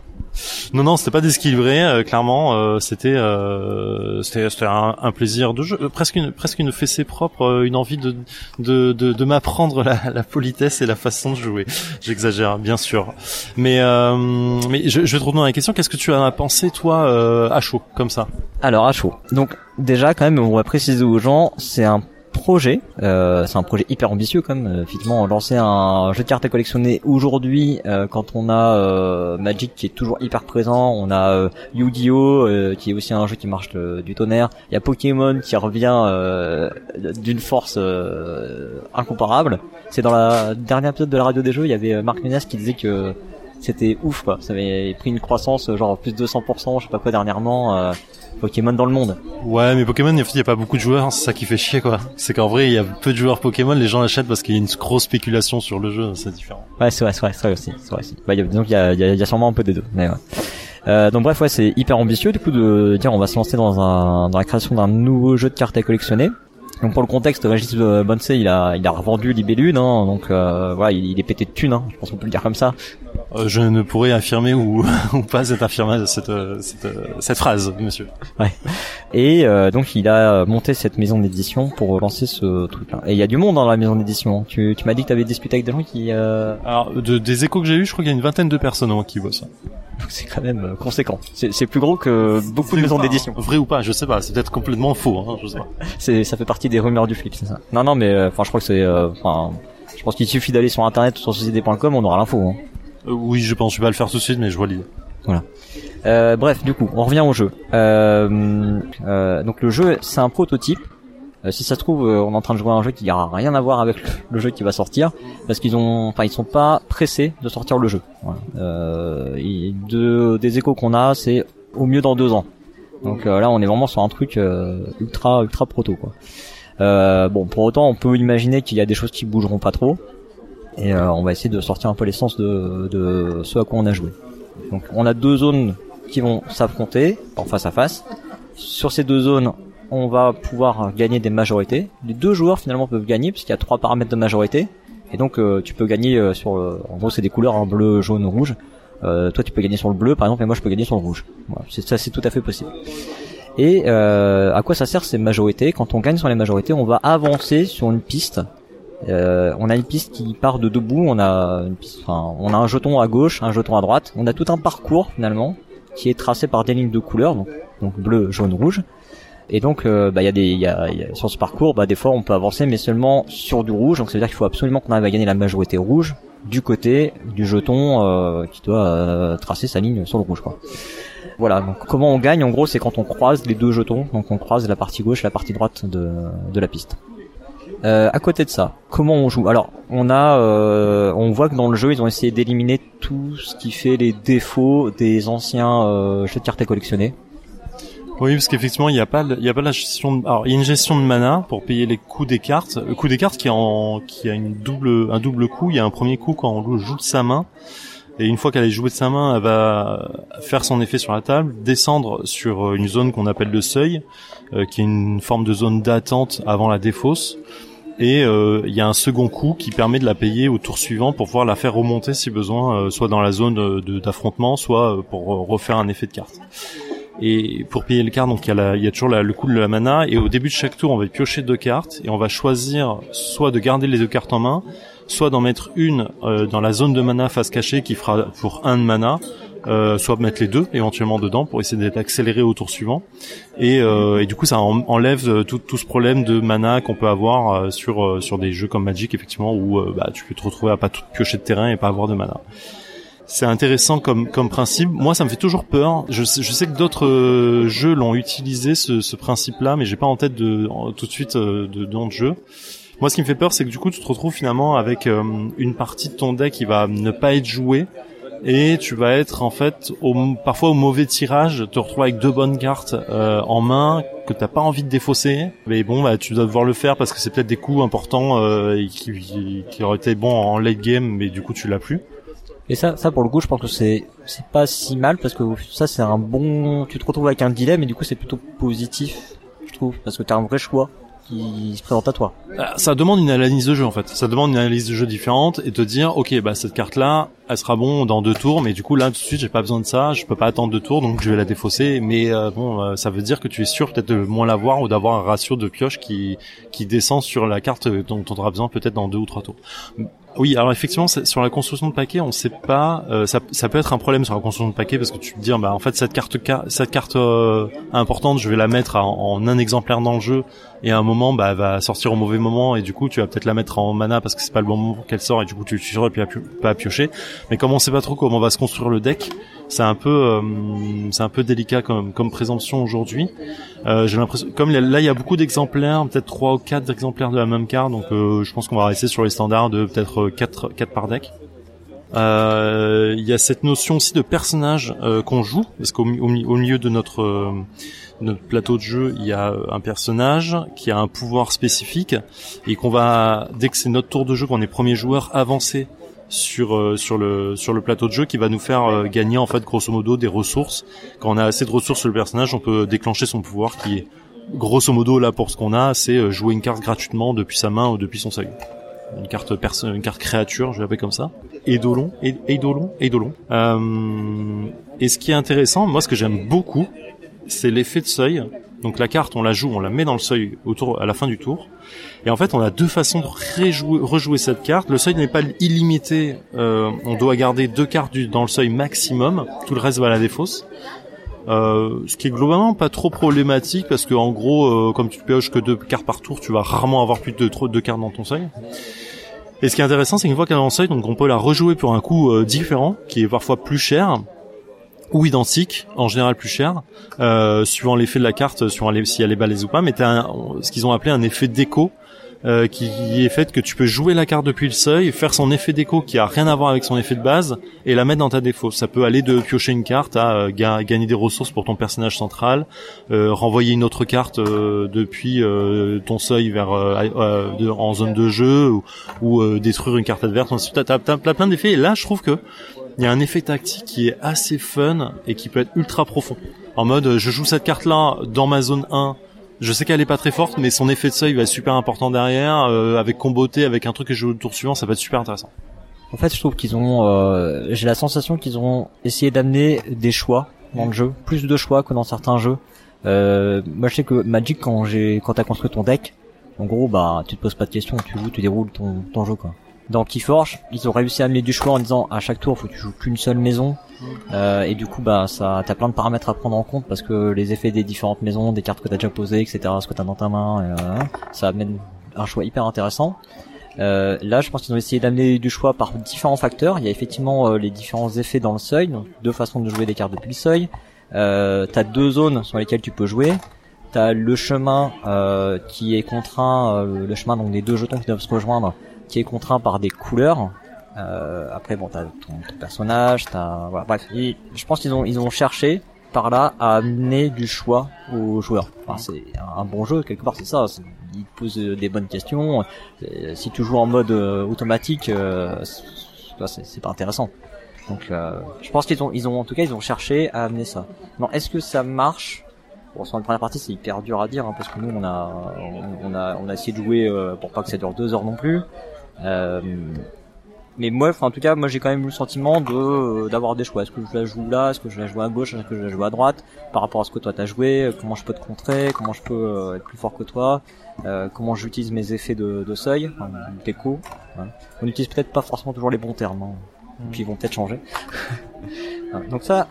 Non, non, c'était pas déséquilibré. euh, clairement, euh, c'était euh, c'était c'était un, un plaisir de jeu, euh, presque une presque une fessée propre, euh, une envie de de de, de m'apprendre la, la politesse et la façon de jouer. J'exagère, bien sûr, mais euh, mais je, je vais te retourner la question. Qu'est-ce que tu en as pensé toi euh, à chaud comme ça? Alors à chaud. Donc déjà quand même, on va préciser aux gens, c'est un projet, euh, c'est un projet hyper ambitieux quand même. Euh, Effectivement, lancer un jeu de cartes à collectionner aujourd'hui, euh, quand on a euh, Magic qui est toujours hyper présent, on a euh, Yu-Gi-Oh euh, qui est aussi un jeu qui marche du tonnerre, il y a Pokémon qui revient d'une force incomparable. C'est dans la dernière épisode de la radio des jeux, il y avait Marc Ménez qui disait que c'était ouf quoi, ça avait pris une croissance genre plus de 200%, je sais pas quoi dernièrement. Pokémon dans le monde. Ouais, mais Pokémon, en fait, il y a pas beaucoup de joueurs, c'est ça qui fait chier, quoi. C'est qu'en vrai, il y a peu de joueurs Pokémon, les gens l'achètent parce qu'il y a une grosse spéculation sur le jeu, c'est différent. Ouais, c'est vrai, c'est vrai, c'est vrai aussi. C'est vrai aussi. Bah, il y a, disons qu'il y a, il y, a, il y a sûrement un peu des deux. Mais ouais. Euh, donc bref, ouais, c'est hyper ambitieux du coup de dire on va se lancer dans un dans la création d'un nouveau jeu de cartes à collectionner. Donc pour le contexte, Régis euh, Bonsey, il a il a revendu Libellule, hein, donc euh, voilà, il, il est pété de thunes, hein, je pense qu'on peut le dire comme ça. Euh, je ne pourrais affirmer ou, ou pas cette affirmation, cette, euh, cette, euh, cette phrase, monsieur. Ouais. Et euh, donc il a monté cette maison d'édition pour lancer ce truc-là. Et il y a du monde dans la maison d'édition. Tu, tu m'as dit que tu avais discuté avec des gens qui. Euh... Alors, de, des échos que j'ai eu, je crois qu'il y a une vingtaine de personnes hein, qui voient ça. Donc c'est quand même conséquent. C'est plus gros que beaucoup de maisons d'édition. Vrai ou pas, je sais pas. C'est peut-être complètement faux. Hein, je sais pas. Ça fait partie des rumeurs du flip, c'est ça? Non non mais euh, enfin je crois que c'est euh, enfin je pense qu'il suffit d'aller sur internet ou sur société.com, on aura l'info. Hein. Euh, oui, je pense. Je vais pas le faire tout de suite, mais je vois l'idée. Voilà. Euh, bref, du coup, on revient au jeu. Euh, euh, donc le jeu, c'est un prototype. Euh, si ça se trouve, on est en train de jouer à un jeu qui n'aura rien à voir avec le, jeu qui va sortir, parce qu'ils ont, enfin, ils sont pas pressés de sortir le jeu. Voilà. Euh, et de, des échos qu'on a, c'est au mieux dans deux ans. Donc euh, là, on est vraiment sur un truc euh, ultra, ultra proto, quoi. Euh, bon, pour autant, on peut imaginer qu'il y a des choses qui bougeront pas trop, et euh, on va essayer de sortir un peu l'essence de, de ce à quoi on a joué. Donc, on a deux zones qui vont s'affronter en face à face. Sur ces deux zones, on va pouvoir gagner des majorités. Les deux joueurs finalement peuvent gagner puisqu'il y a trois paramètres de majorité. Et donc euh, tu peux gagner euh, sur le... en gros c'est des couleurs en bleu, jaune, rouge. Euh, toi tu peux gagner sur le bleu par exemple et moi je peux gagner sur le rouge. Voilà, ça c'est tout à fait possible. Et euh, à quoi ça sert ces majorités? Quand on gagne sur les majorités, on va avancer sur une piste. Euh, on a une piste qui part de debout. On a une piste, enfin, on a un jeton à gauche, un jeton à droite. On a tout un parcours finalement qui est tracé par des lignes de couleurs, donc, donc bleu, jaune, rouge. Et donc, euh, bah, il y a des, y a, y a- sur ce parcours, bah, des fois, on peut avancer, mais seulement sur du rouge. Donc, ça veut dire qu'il faut absolument qu'on arrive à gagner la majorité rouge du côté du jeton euh, qui doit euh, tracer sa ligne sur le rouge, quoi. Voilà. Donc, comment on gagne En gros, c'est quand on croise les deux jetons. Donc, on croise la partie gauche et la partie droite de, de la piste. Euh, à côté de ça, comment on joue? Alors, on a, euh, on voit que dans le jeu, ils ont essayé d'éliminer tout ce qui fait les défauts des anciens euh, jeux de cartes à collectionner. Oui, parce qu'effectivement, il n'y a pas, il y a pas la gestion. De... Alors, il y a une gestion de mana pour payer les coûts des cartes. Le coût des cartes qui en, qui a une double, un double coût. Il y a un premier coup quand on joue de sa main. Et une fois qu'elle est jouée de sa main, elle va faire son effet sur la table, descendre sur une zone qu'on appelle le seuil, euh, qui est une forme de zone d'attente avant la défausse. Et euh, il y a un second coup qui permet de la payer au tour suivant pour pouvoir la faire remonter si besoin, euh, soit dans la zone euh, d'affrontement, soit euh, pour euh, refaire un effet de carte. Et pour payer les cartes, donc il y a, la- y a toujours la- le coût de la mana. Et au début de chaque tour, on va piocher deux cartes et on va choisir soit de garder les deux cartes en main, soit d'en mettre une euh, dans la zone de mana face cachée qui fera pour un de mana, euh, soit mettre les deux éventuellement dedans pour essayer d'être accéléré au tour suivant. Et, euh, et du coup, ça en- enlève euh, tout, tout ce problème de mana qu'on peut avoir euh, sur euh, sur des jeux comme Magic effectivement où bah, tu peux te retrouver à pas tout piocher de terrain et pas avoir de mana. C'est intéressant comme comme principe. Moi, ça me fait toujours peur. Je je sais que d'autres euh, jeux l'ont utilisé ce, ce principe-là, mais j'ai pas en tête de tout de suite euh, de dans le jeu. Moi, ce qui me fait peur, c'est que du coup, tu te retrouves finalement avec euh, une partie de ton deck qui va ne pas être jouée et tu vas être en fait au, parfois au mauvais tirage, te retrouver avec deux bonnes cartes euh, en main que t'as pas envie de défausser. Mais bon, bah, tu dois devoir le faire parce que c'est peut-être des coups importants euh, et qui, qui auraient été bons en late game, mais du coup, tu l'as plus. Et ça, ça pour le coup, je pense que c'est c'est pas si mal parce que ça c'est un bon. Tu te retrouves avec un dilemme et du coup c'est plutôt positif, je trouve, parce que t'as un vrai choix qui se présente à toi. Ah, Ça demande une analyse de jeu en fait. Ça demande une analyse de jeu différente et te dire ok bah cette carte là elle sera bon dans deux tours mais du coup là tout de suite j'ai pas besoin de ça, je peux pas attendre deux tours donc je vais la défausser mais euh, bon euh, ça veut dire que tu es sûr peut-être de moins l'avoir ou d'avoir un ratio de pioche qui qui descend sur la carte dont on aura besoin peut-être dans deux ou trois tours. Oui, alors effectivement, sur la construction de paquets, on sait pas. euh, ça, peut être un problème sur la construction de paquets parce que tu te dis, bah en fait cette carte, ca- cette carte euh, importante, je vais la mettre en un exemplaire dans le jeu et à un moment, bah elle va sortir au mauvais moment et du coup, tu vas peut-être la mettre en mana parce que c'est pas le bon moment qu'elle sort et du coup, tu tu saurais pas à piocher. Mais comme on sait pas trop comment va se construire le deck, c'est un peu, euh, c'est un peu délicat comme, comme présomption aujourd'hui. Euh, j'ai l'impression, comme là, il y a beaucoup d'exemplaires, peut-être trois ou quatre exemplaires de la même carte, donc euh, je pense qu'on va rester sur les standards de peut-être euh, quatre, quatre par deck. Euh, Il y a cette notion aussi de personnage euh, qu'on joue, parce qu'au mi- au, mi- au milieu de notre euh, notre plateau de jeu, il y a euh, un personnage qui a un pouvoir spécifique et qu'on va, dès que c'est notre tour de jeu, qu'on est premier joueur, avancer sur euh, sur le sur le plateau de jeu qui va nous faire euh, gagner en fait grosso modo des ressources. Quand on a assez de ressources sur le personnage, on peut déclencher son pouvoir qui est grosso modo là pour ce qu'on a, c'est jouer une carte gratuitement depuis sa main ou depuis son seuil. Une carte perso une carte créature, je vais l'appeler comme ça. Eidolon, Eid- Eidolon, Eidolon. Euh, et ce qui est intéressant, moi ce que j'aime beaucoup, c'est l'effet de seuil Donc la carte, on la joue, on la met dans le seuil autour à la fin du tour. Et en fait, on a deux façons de rejouer, rejouer cette carte. Le seuil n'est pas illimité. euh, on doit garder deux cartes du- dans le seuil maximum. Tout le reste va à la défausse. Euh, ce qui est globalement pas trop problématique parce que en gros, euh, comme tu pioches que deux cartes par tour, tu vas rarement avoir plus de trop de deux cartes dans ton seuil. Et ce qui est intéressant, c'est qu'une fois qu'elle est le seuil, donc on peut la rejouer pour un coût euh, différent, qui est parfois plus cher ou identique, en général plus cher, euh, suivant l'effet de la carte, suivant les- si elle est balèze ou pas. Mais un- ce qu'ils ont appelé un effet d'écho. euh, qui est fait que tu peux jouer la carte depuis le seuil, faire son effet d'écho qui a rien à voir avec son effet de base et la mettre dans ta défaut. Ça peut aller de piocher une carte à euh, ga- gagner des ressources pour ton personnage central, euh, renvoyer une autre carte euh, depuis euh, ton seuil vers euh, de- en zone de jeu ou, ou, détruire une carte adverse. T'as plein d'effets et là je trouve que il y a un effet tactique qui est assez fun et qui peut être ultra profond. En mode euh, je joue cette carte là dans ma zone 1 je sais qu'elle est pas très forte, mais son effet de seuil va être super important derrière, euh, avec comboté, avec un truc que je joue le tour suivant, ça va être super intéressant. En fait, je trouve qu'ils ont, euh, j'ai la sensation qu'ils ont essayé d'amener des choix dans le jeu, plus de choix que dans certains jeux. Euh, moi, je sais que Magic, quand j'ai, quand t'as construit ton deck, en gros, bah, tu te poses pas de questions, tu joues, tu déroules ton, ton jeu, quoi. Dans Keyforge, ils ont réussi à amener du choix en disant à chaque tour, faut que tu joues qu'une seule maison. Euh, et du coup, bah, ça, t'as plein de paramètres à prendre en compte parce que les effets des différentes maisons, des cartes que t'as déjà posées, etc., ce que t'as dans ta main, euh, ça amène un choix hyper intéressant. Euh, là, je pense qu'ils ont essayé d'amener du choix par différents facteurs. Il y a effectivement euh, les différents effets dans le seuil, donc deux façons de jouer des cartes depuis le seuil. Euh, t'as deux zones sur lesquelles tu peux jouer. T'as le chemin euh, qui est contraint, euh, le chemin donc des deux jetons qui doivent se rejoindre, qui est contraint par des couleurs. Euh, après bon, t'as ton, personnage, t'as voilà, bref. Je pense qu'ils ont ils ont cherché par là à amener du choix aux joueurs. Enfin, c'est un bon jeu quelque part, c'est ça. Il pose euh, des bonnes questions. Euh, Si tu joues en mode euh, automatique, c'est- pas intéressant. Donc, je pense qu'ils ont, ils ont, en tout cas, ils ont cherché à amener ça. Non, est-ce que ça marche? Bon, sur la première partie, c'est hyper dur à dire hein, parce que nous, on a, on, on a, on a essayé de jouer euh, pour pas que ça dure deux heures non plus. Euh, mais moi, en tout cas, moi, j'ai quand même eu le sentiment de euh, d'avoir des choix. Est-ce que je la joue là? Est-ce que je la joue à gauche? Est-ce que je la joue à droite? Par rapport à ce que toi t'as joué, euh, comment je peux te contrer? Comment je peux euh, être plus fort que toi? Euh, Comment j'utilise mes effets de, de seuil, enfin, d'écho voilà. On n'utilise peut-être pas forcément toujours les bons termes. hein. Et puis ils vont peut-être changer. Donc ça,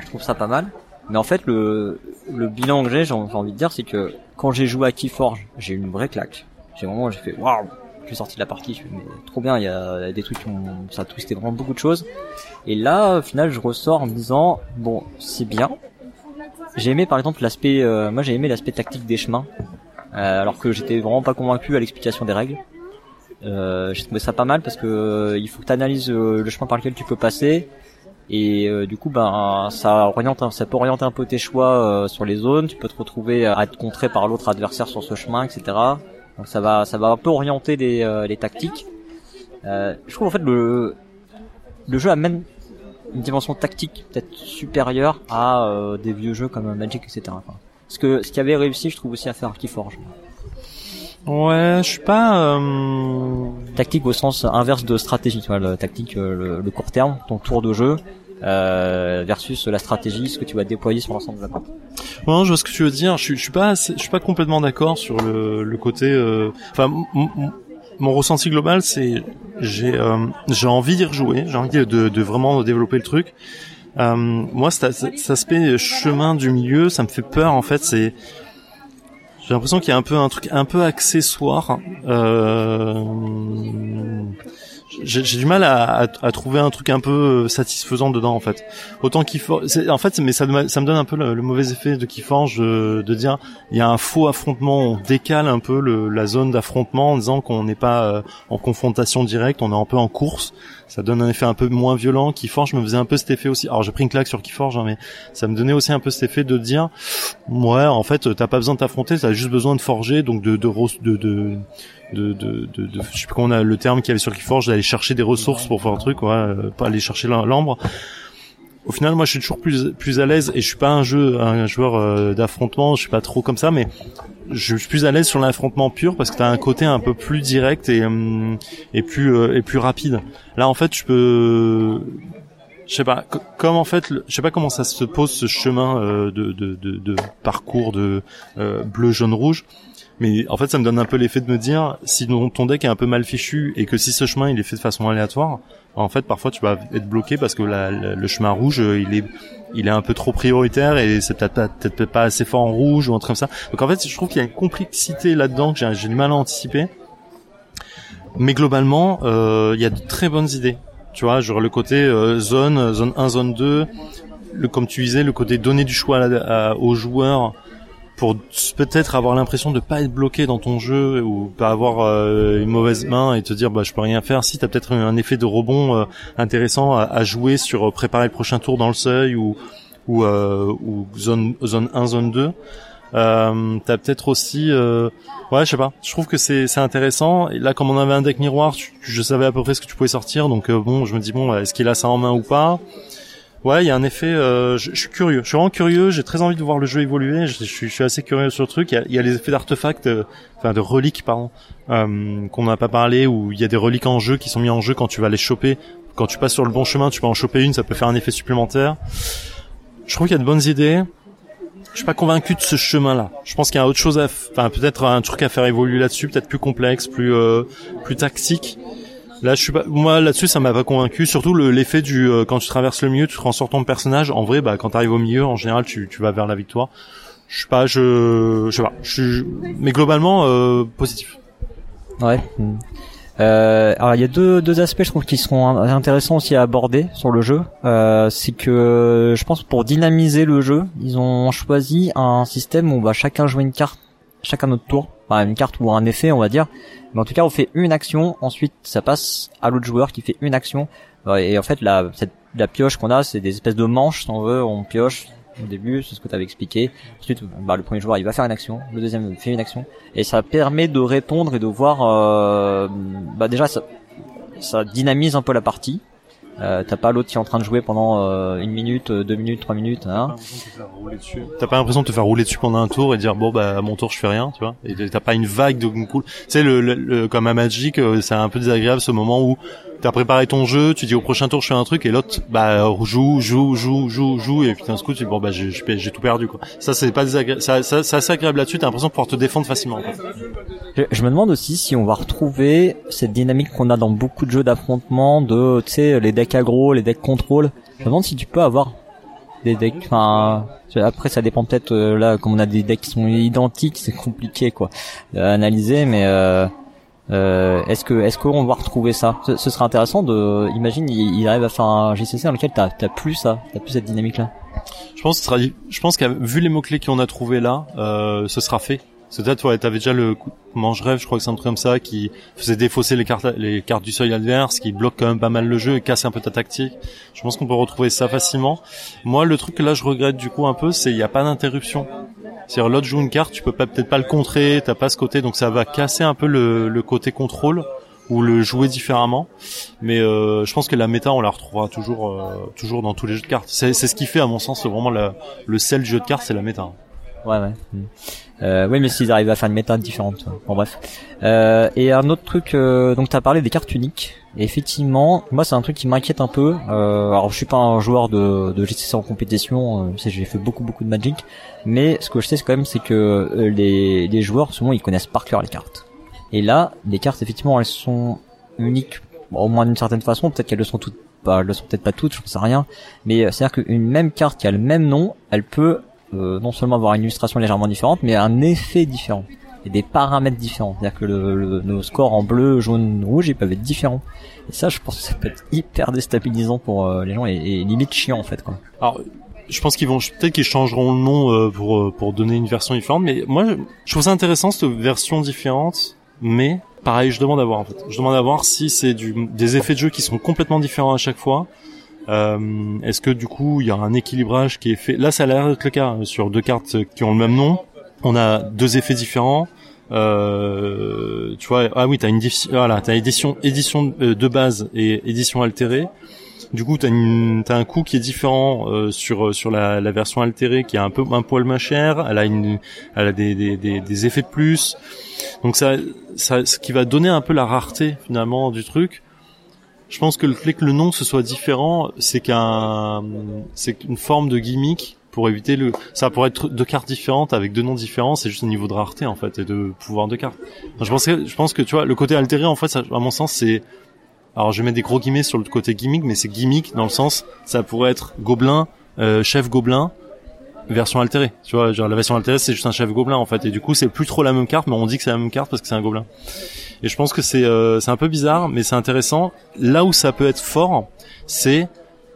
je trouve ça pas mal. Mais en fait, le, le bilan que j'ai, j'ai envie de dire, c'est que quand j'ai joué à Keyforge, j'ai eu une vraie claque. J'ai vraiment, j'ai fait waouh. Je suis sorti de la partie, je mais trop bien. Il y a des trucs qui ont, ça a twisté vraiment beaucoup de choses. Et là, au final, je ressors en me disant bon, c'est bien. J'ai aimé par exemple l'aspect, euh, moi j'ai aimé l'aspect tactique des chemins, euh, alors que j'étais vraiment pas convaincu à l'explication des règles. Euh, j'ai trouvé ça pas mal parce que euh, il faut que tu analyses le chemin par lequel tu peux passer et euh, du coup ben ça oriente ça peut orienter un peu tes choix euh, sur les zones. Tu peux te retrouver à être contré par l'autre adversaire sur ce chemin etc donc ça va ça va un peu orienter les, euh, les tactiques. Euh, je trouve en fait le le jeu amène une dimension tactique peut-être supérieure à euh, des vieux jeux comme Magic etc Enfin, ce que ce qui avait réussi je trouve aussi à faire Keyforge Ouais, je suis pas. Euh... Tactique au sens inverse de stratégie, tu vois, le tactique, euh, le, le court terme, ton tour de jeu, euh, versus la stratégie, ce que tu vas déployer sur l'ensemble de la carte. Ouais, je vois ce que tu veux dire. Je suis, je suis pas, assez- je suis pas complètement d'accord sur le, le côté. euh, Enfin, mon ressenti global, c'est j'ai, euh, j'ai envie d'y rejouer. J'ai envie de, de vraiment développer le truc. Euh, moi, cet, cet aspect chemin du milieu, ça me fait peur. En fait, c'est j'ai l'impression qu'il y a un peu un truc un peu accessoire. Euh, j'ai du mal à, trouver un truc un peu satisfaisant dedans en fait. Autant c'est- en fait, mais ça, me- donne un peu le, mauvais effet de Keyforge de, de dire il y a un faux affrontement, on décale un peu la zone d'affrontement en disant qu'on n'est pas euh, en confrontation directe, on est un peu en course. Ça donne un effet un peu moins violent. Keyforge me faisait un peu cet effet aussi. Alors j'ai pris une claque sur Keyforge, hein, mais ça me donnait aussi un peu cet effet de dire ouais, en fait, t'as pas besoin de t'affronter, t'as juste besoin de forger, donc de de de, de de, de, je sais plus comment on a le terme qu'il y avait sur Keyforge, d'aller chercher des ressources pour faire un truc, ouais, euh, pas aller chercher l'am- l'ambre. Au final, moi, je suis toujours plus plus à l'aise et je suis pas un jeu un joueur euh, d'affrontement, je suis pas trop comme ça, mais je suis plus à l'aise sur l'affrontement pur parce que t'as un côté un peu plus direct et hum, et plus euh, et plus rapide. Là, en fait, je peux je sais pas, co- comme en fait, je sais pas comment ça se pose ce chemin euh, de, de, de, de parcours de euh, bleu, jaune, rouge. Mais en fait, ça me donne un peu l'effet de me dire, si ton deck est un peu mal fichu et que si ce chemin il est fait de façon aléatoire, en fait, parfois tu vas être bloqué parce que le chemin rouge, euh, il est, il est un peu trop prioritaire et c'est peut-être pas, assez fort en rouge ou un truc comme ça. Donc en fait, je trouve qu'il y a une complexité là-dedans que j'ai du mal à anticiper. Mais globalement, euh, il y a de très bonnes idées. Tu vois, genre le côté euh, zone, zone 1, zone 2, le, comme tu disais, le côté donner du choix aux joueurs pour peut-être avoir l'impression de pas être bloqué dans ton jeu ou pas avoir euh, une mauvaise main et te dire bah je peux rien faire. Si t'as peut-être un effet de rebond euh, intéressant à, à jouer sur euh, préparer le prochain tour dans le seuil ou ou, euh, ou zone zone 1, zone 2. Euh, t'as peut-être aussi euh, ouais je sais pas je trouve que c'est c'est intéressant et là comme on avait un deck miroir je savais à peu près ce que tu pouvais sortir donc euh, bon je me dis bon est-ce qu'il a ça en main ou pas? Ouais il y a un effet euh, je, suis curieux. Je suis vraiment curieux j'ai très envie de voir le jeu évoluer. Je, suis, assez curieux sur le truc. Il y a, les effets d'artefacts euh, enfin de reliques pardon euh, qu'on n'a pas parlé où il y a des reliques en jeu qui sont mis en jeu quand tu vas les choper. Quand tu passes sur le bon chemin tu peux en choper une ça peut faire un effet supplémentaire. Je trouve qu'il y a de bonnes idées. Je suis pas convaincu de ce chemin-là. Je pense qu'il y a autre chose à, enfin peut-être un truc à faire évoluer là-dessus, peut-être plus complexe, plus euh, plus tactique. Là, je suis pas, moi là-dessus, ça m'a pas convaincu. Surtout le- l'effet du euh, quand tu traverses le milieu, tu transformes ton personnage. En vrai, bah quand t'arrives au milieu, en général, tu, tu vas vers la victoire. Je sais pas, je, je sais pas. Je suis, mais globalement euh, positif. Ouais. Mm. Euh, alors il y a deux, deux aspects je trouve qui seront in- intéressants aussi à aborder sur le jeu. Euh, c'est que je pense pour dynamiser le jeu, ils ont choisi un système où va chacun jouer une carte, chacun notre tour, enfin une carte ou un effet on va dire. Mais en tout cas on fait une action, ensuite ça passe à l'autre joueur qui fait une action. Et en fait la, cette, la pioche qu'on a c'est des espèces de manches si on veut, on pioche au début, c'est ce que tu avais expliqué. Ensuite, bah, le premier joueur, il va faire une action, le deuxième fait une action, et ça permet de répondre et de voir. euh, bah déjà, ça, ça dynamise un peu la partie. Euh, T'as pas l'autre qui est en train de jouer pendant euh, une minute, euh, deux minutes, trois minutes. Hein. T'as pas l'impression de te faire rouler dessus pendant un tour et dire bon bah à mon tour je fais rien, tu vois. Et t'as pas une vague de cool. Tu sais le, le- le- comme à Magic, euh, c'est un peu désagréable ce moment où t'as préparé ton jeu, tu dis au prochain tour je fais un truc et l'autre bah joue, joue, joue, joue, joue et puis d'un coup tu dis bon bah j'ai j'ai- tout perdu quoi. Ça c'est pas désagréable, ça, ça c'est assez agréable là-dessus. T'as l'impression de pouvoir te défendre facilement. quoi. Je, je me demande aussi si on va retrouver cette dynamique qu'on a dans beaucoup de jeux d'affrontement de, tu sais, les decks aggro, les decks contrôle. Je me demande si tu peux avoir des decks. Enfin, après ça dépend peut-être euh, là, comme on a des decks qui sont identiques, c'est compliqué quoi à analyser, mais. Euh, euh, est-ce que est-ce qu'on va retrouver ça? Ce, ce serait intéressant de imagine il, il arrive à faire un GCC dans lequel t'as t'as plus ça t'as plus cette dynamique là Je pense, que ce sera, je pense vu les mots clés qu'on a trouvés là, euh, ce sera fait. Peut-être ouais, t'avais déjà le mange rêve, je crois que c'est un truc comme ça qui faisait défausser les cartes, les cartes du seuil adverse, qui bloque quand même pas mal le jeu et casse un peu ta tactique. Je pense qu'on peut retrouver ça facilement. Moi, le truc que là je regrette du coup un peu, c'est il y a pas d'interruption. C'est-à-dire l'autre joue une carte, tu peux peut-être pas le contrer, t'as pas ce côté, donc ça va casser un peu le, le côté contrôle ou le jouer différemment. Mais euh, je pense que la méta, on la retrouvera toujours, euh, toujours dans tous les jeux de cartes. C'est ce qui fait, à mon sens, vraiment le sel du jeu de cartes, c'est la méta. Ouais, ouais. Mm. Euh, oui, mais s'ils arrivent à faire une méthode différente. Bon, bref. Euh, et un autre truc, euh, donc t'as parlé des cartes uniques. Effectivement, moi c'est un truc qui m'inquiète un peu. Euh, alors je suis pas un joueur de, de GCC en compétition, euh, j'ai fait beaucoup beaucoup de Magic, mais ce que je sais quand même c'est que euh, les, les joueurs souvent ils connaissent par cœur les cartes. Et là, les cartes effectivement elles sont uniques, bon, au moins d'une certaine façon. Peut-être qu'elles le sont toutes, pas, elles le sont peut-être pas toutes, je sais rien. Mais c'est-à-dire qu'une même carte qui a le même nom, elle peut euh, non seulement avoir une illustration légèrement différente, mais un effet différent et des paramètres différents. C'est-à-dire que nos scores en bleu, jaune, rouge, ils peuvent être différents. Et ça, je pense que ça peut être hyper déstabilisant pour euh, les gens et, limite chiant en fait. Quoi. Alors, je pense qu'ils vont peut-être qu'ils changeront le nom euh, pour pour donner une version différente. Mais moi, je, trouve ça intéressant cette version différente. Mais pareil, je demande à voir en fait. Je demande à voir si c'est des effets de jeu qui sont complètement différents à chaque fois. Euh, Est-ce que du coup il y a un équilibrage qui est fait? Là, ça a l'air d'être le cas hein, sur deux cartes qui ont le même nom. On a deux effets différents. Euh, tu vois, ah oui, t'as une voilà, t'as édition, édition euh, de base et édition altérée. Du coup, t'as t'as un coût qui est différent euh, sur sur la, la version altérée, qui est un peu un poil moins cher. Elle a une, elle a des, des, des, des effets de plus. Donc ça, ça, ce qui va donner un peu la rareté finalement du truc. Je pense que le fait que le nom ce soit différent, c'est qu'un, c'est une forme de gimmick pour éviter le, ça pourrait être deux cartes différentes avec deux noms différents, c'est juste au niveau de rareté en fait et de pouvoir de cartes. je pense que, je pense que tu vois, le côté altéré en fait, à mon sens, c'est, alors je mets des gros guillemets sur le côté gimmick, mais c'est gimmick dans le sens, ça pourrait être gobelin, euh, chef gobelin, version altérée. Tu vois, genre la version altérée c'est juste un chef gobelin en fait, et du coup c'est plus trop la même carte, mais on dit que c'est la même carte parce que c'est un gobelin. Et je pense que c'est euh, c'est un peu bizarre, mais c'est intéressant. Là où ça peut être fort, c'est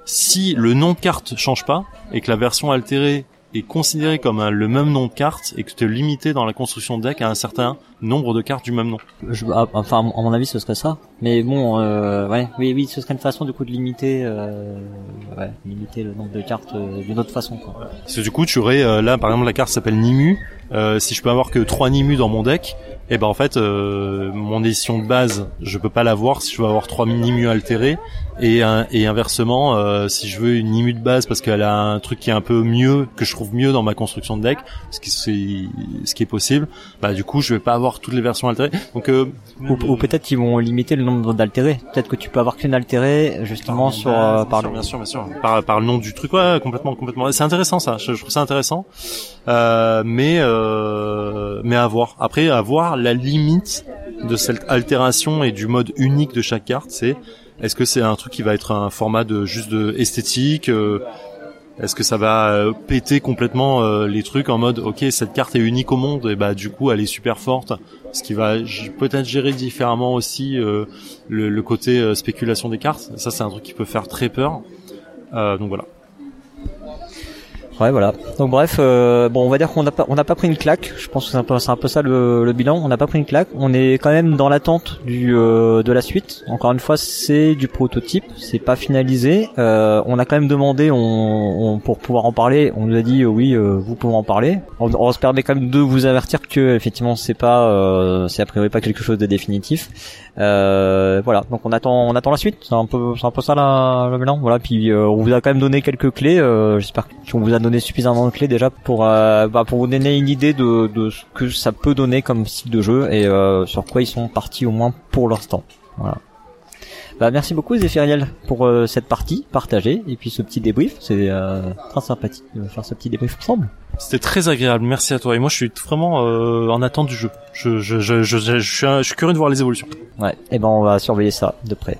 si le nom de carte change pas et que la version altérée est considérée comme un- le même nom de carte et que tu es limité dans la construction de deck à un certain nombre de cartes du même nom. Je, ah, enfin, à mon avis, ce serait ça. Mais bon, euh, ouais, oui, oui, ce serait une façon du coup de limiter, euh, ouais, limiter le nombre de cartes euh, d'une autre façon. Quoi. Parce que du coup, tu aurais euh, là, par exemple, la carte s'appelle Nimu. Euh, si je peux avoir que trois Nimu dans mon deck, et ben en fait, euh, mon édition de base, je peux pas l'avoir si je veux avoir trois Nimu altérés. Et, et inversement, euh, si je veux une Nimu de base parce qu'elle a un truc qui est un peu mieux, que je trouve mieux dans ma construction de deck, ce qui, ce qui est possible, bah du coup, je vais pas avoir toutes les versions altérées. Donc, euh, Ou, ou peut-être qu'ils vont limiter le nombre d'altérés. Peut-être que tu peux avoir qu'une altérée justement sur euh, par bien sûr, bien sûr, par, par le nom du truc, ouais, complètement, complètement. C'est intéressant ça. Je, je trouve ça intéressant, euh, mais euh, mais à voir. Après, à voir la limite de cette altération et du mode unique de chaque carte. C'est est-ce que c'est un truc qui va être un format de juste de esthétique euh, est-ce que ça va euh, péter complètement euh, les trucs en mode ok cette carte est unique au monde et bah du coup elle est super forte. Ce qui va peut-être gérer différemment aussi le, côté spéculation des cartes. Ça c'est un truc qui peut faire très peur. Donc voilà Ouais, voilà. Donc bref, euh, bon, on va dire qu'on n'a pas, on n'a pas pris une claque. Je pense que c'est un peu, c'est un peu ça le, le bilan. On n'a pas pris une claque. On est quand même dans l'attente du euh, de la suite. Encore une fois, c'est du prototype, c'est pas finalisé. Euh, on a quand même demandé, on, on- pour pouvoir en parler, on nous a dit euh, oui, euh, vous pouvez en parler. On, on se permet quand même de vous avertir que effectivement, c'est pas, euh, c'est a priori pas quelque chose de définitif. Euh, voilà. Donc on attend, on attend la suite. C'est un peu, c'est un peu ça la, le bilan. Voilà. Puis euh, on vous a quand même donné quelques clés. Euh, J'espère qu'on vous a donné suffisamment de clés déjà pour, bah, pour vous donner une idée de, de ce que ça peut donner comme style de jeu et sur quoi ils sont partis au moins pour l'instant. Voilà. Bah, merci beaucoup Zéphiriel pour euh, cette partie partagée et puis ce petit débrief. C'est euh, très sympathique de faire ce petit débrief ensemble. c'était très agréable merci à toi et moi je suis vraiment euh, en attente du jeu je je je je, je, suis, un- je suis curieux de voir les évolutions Ouais. Et ben on va surveiller ça de près.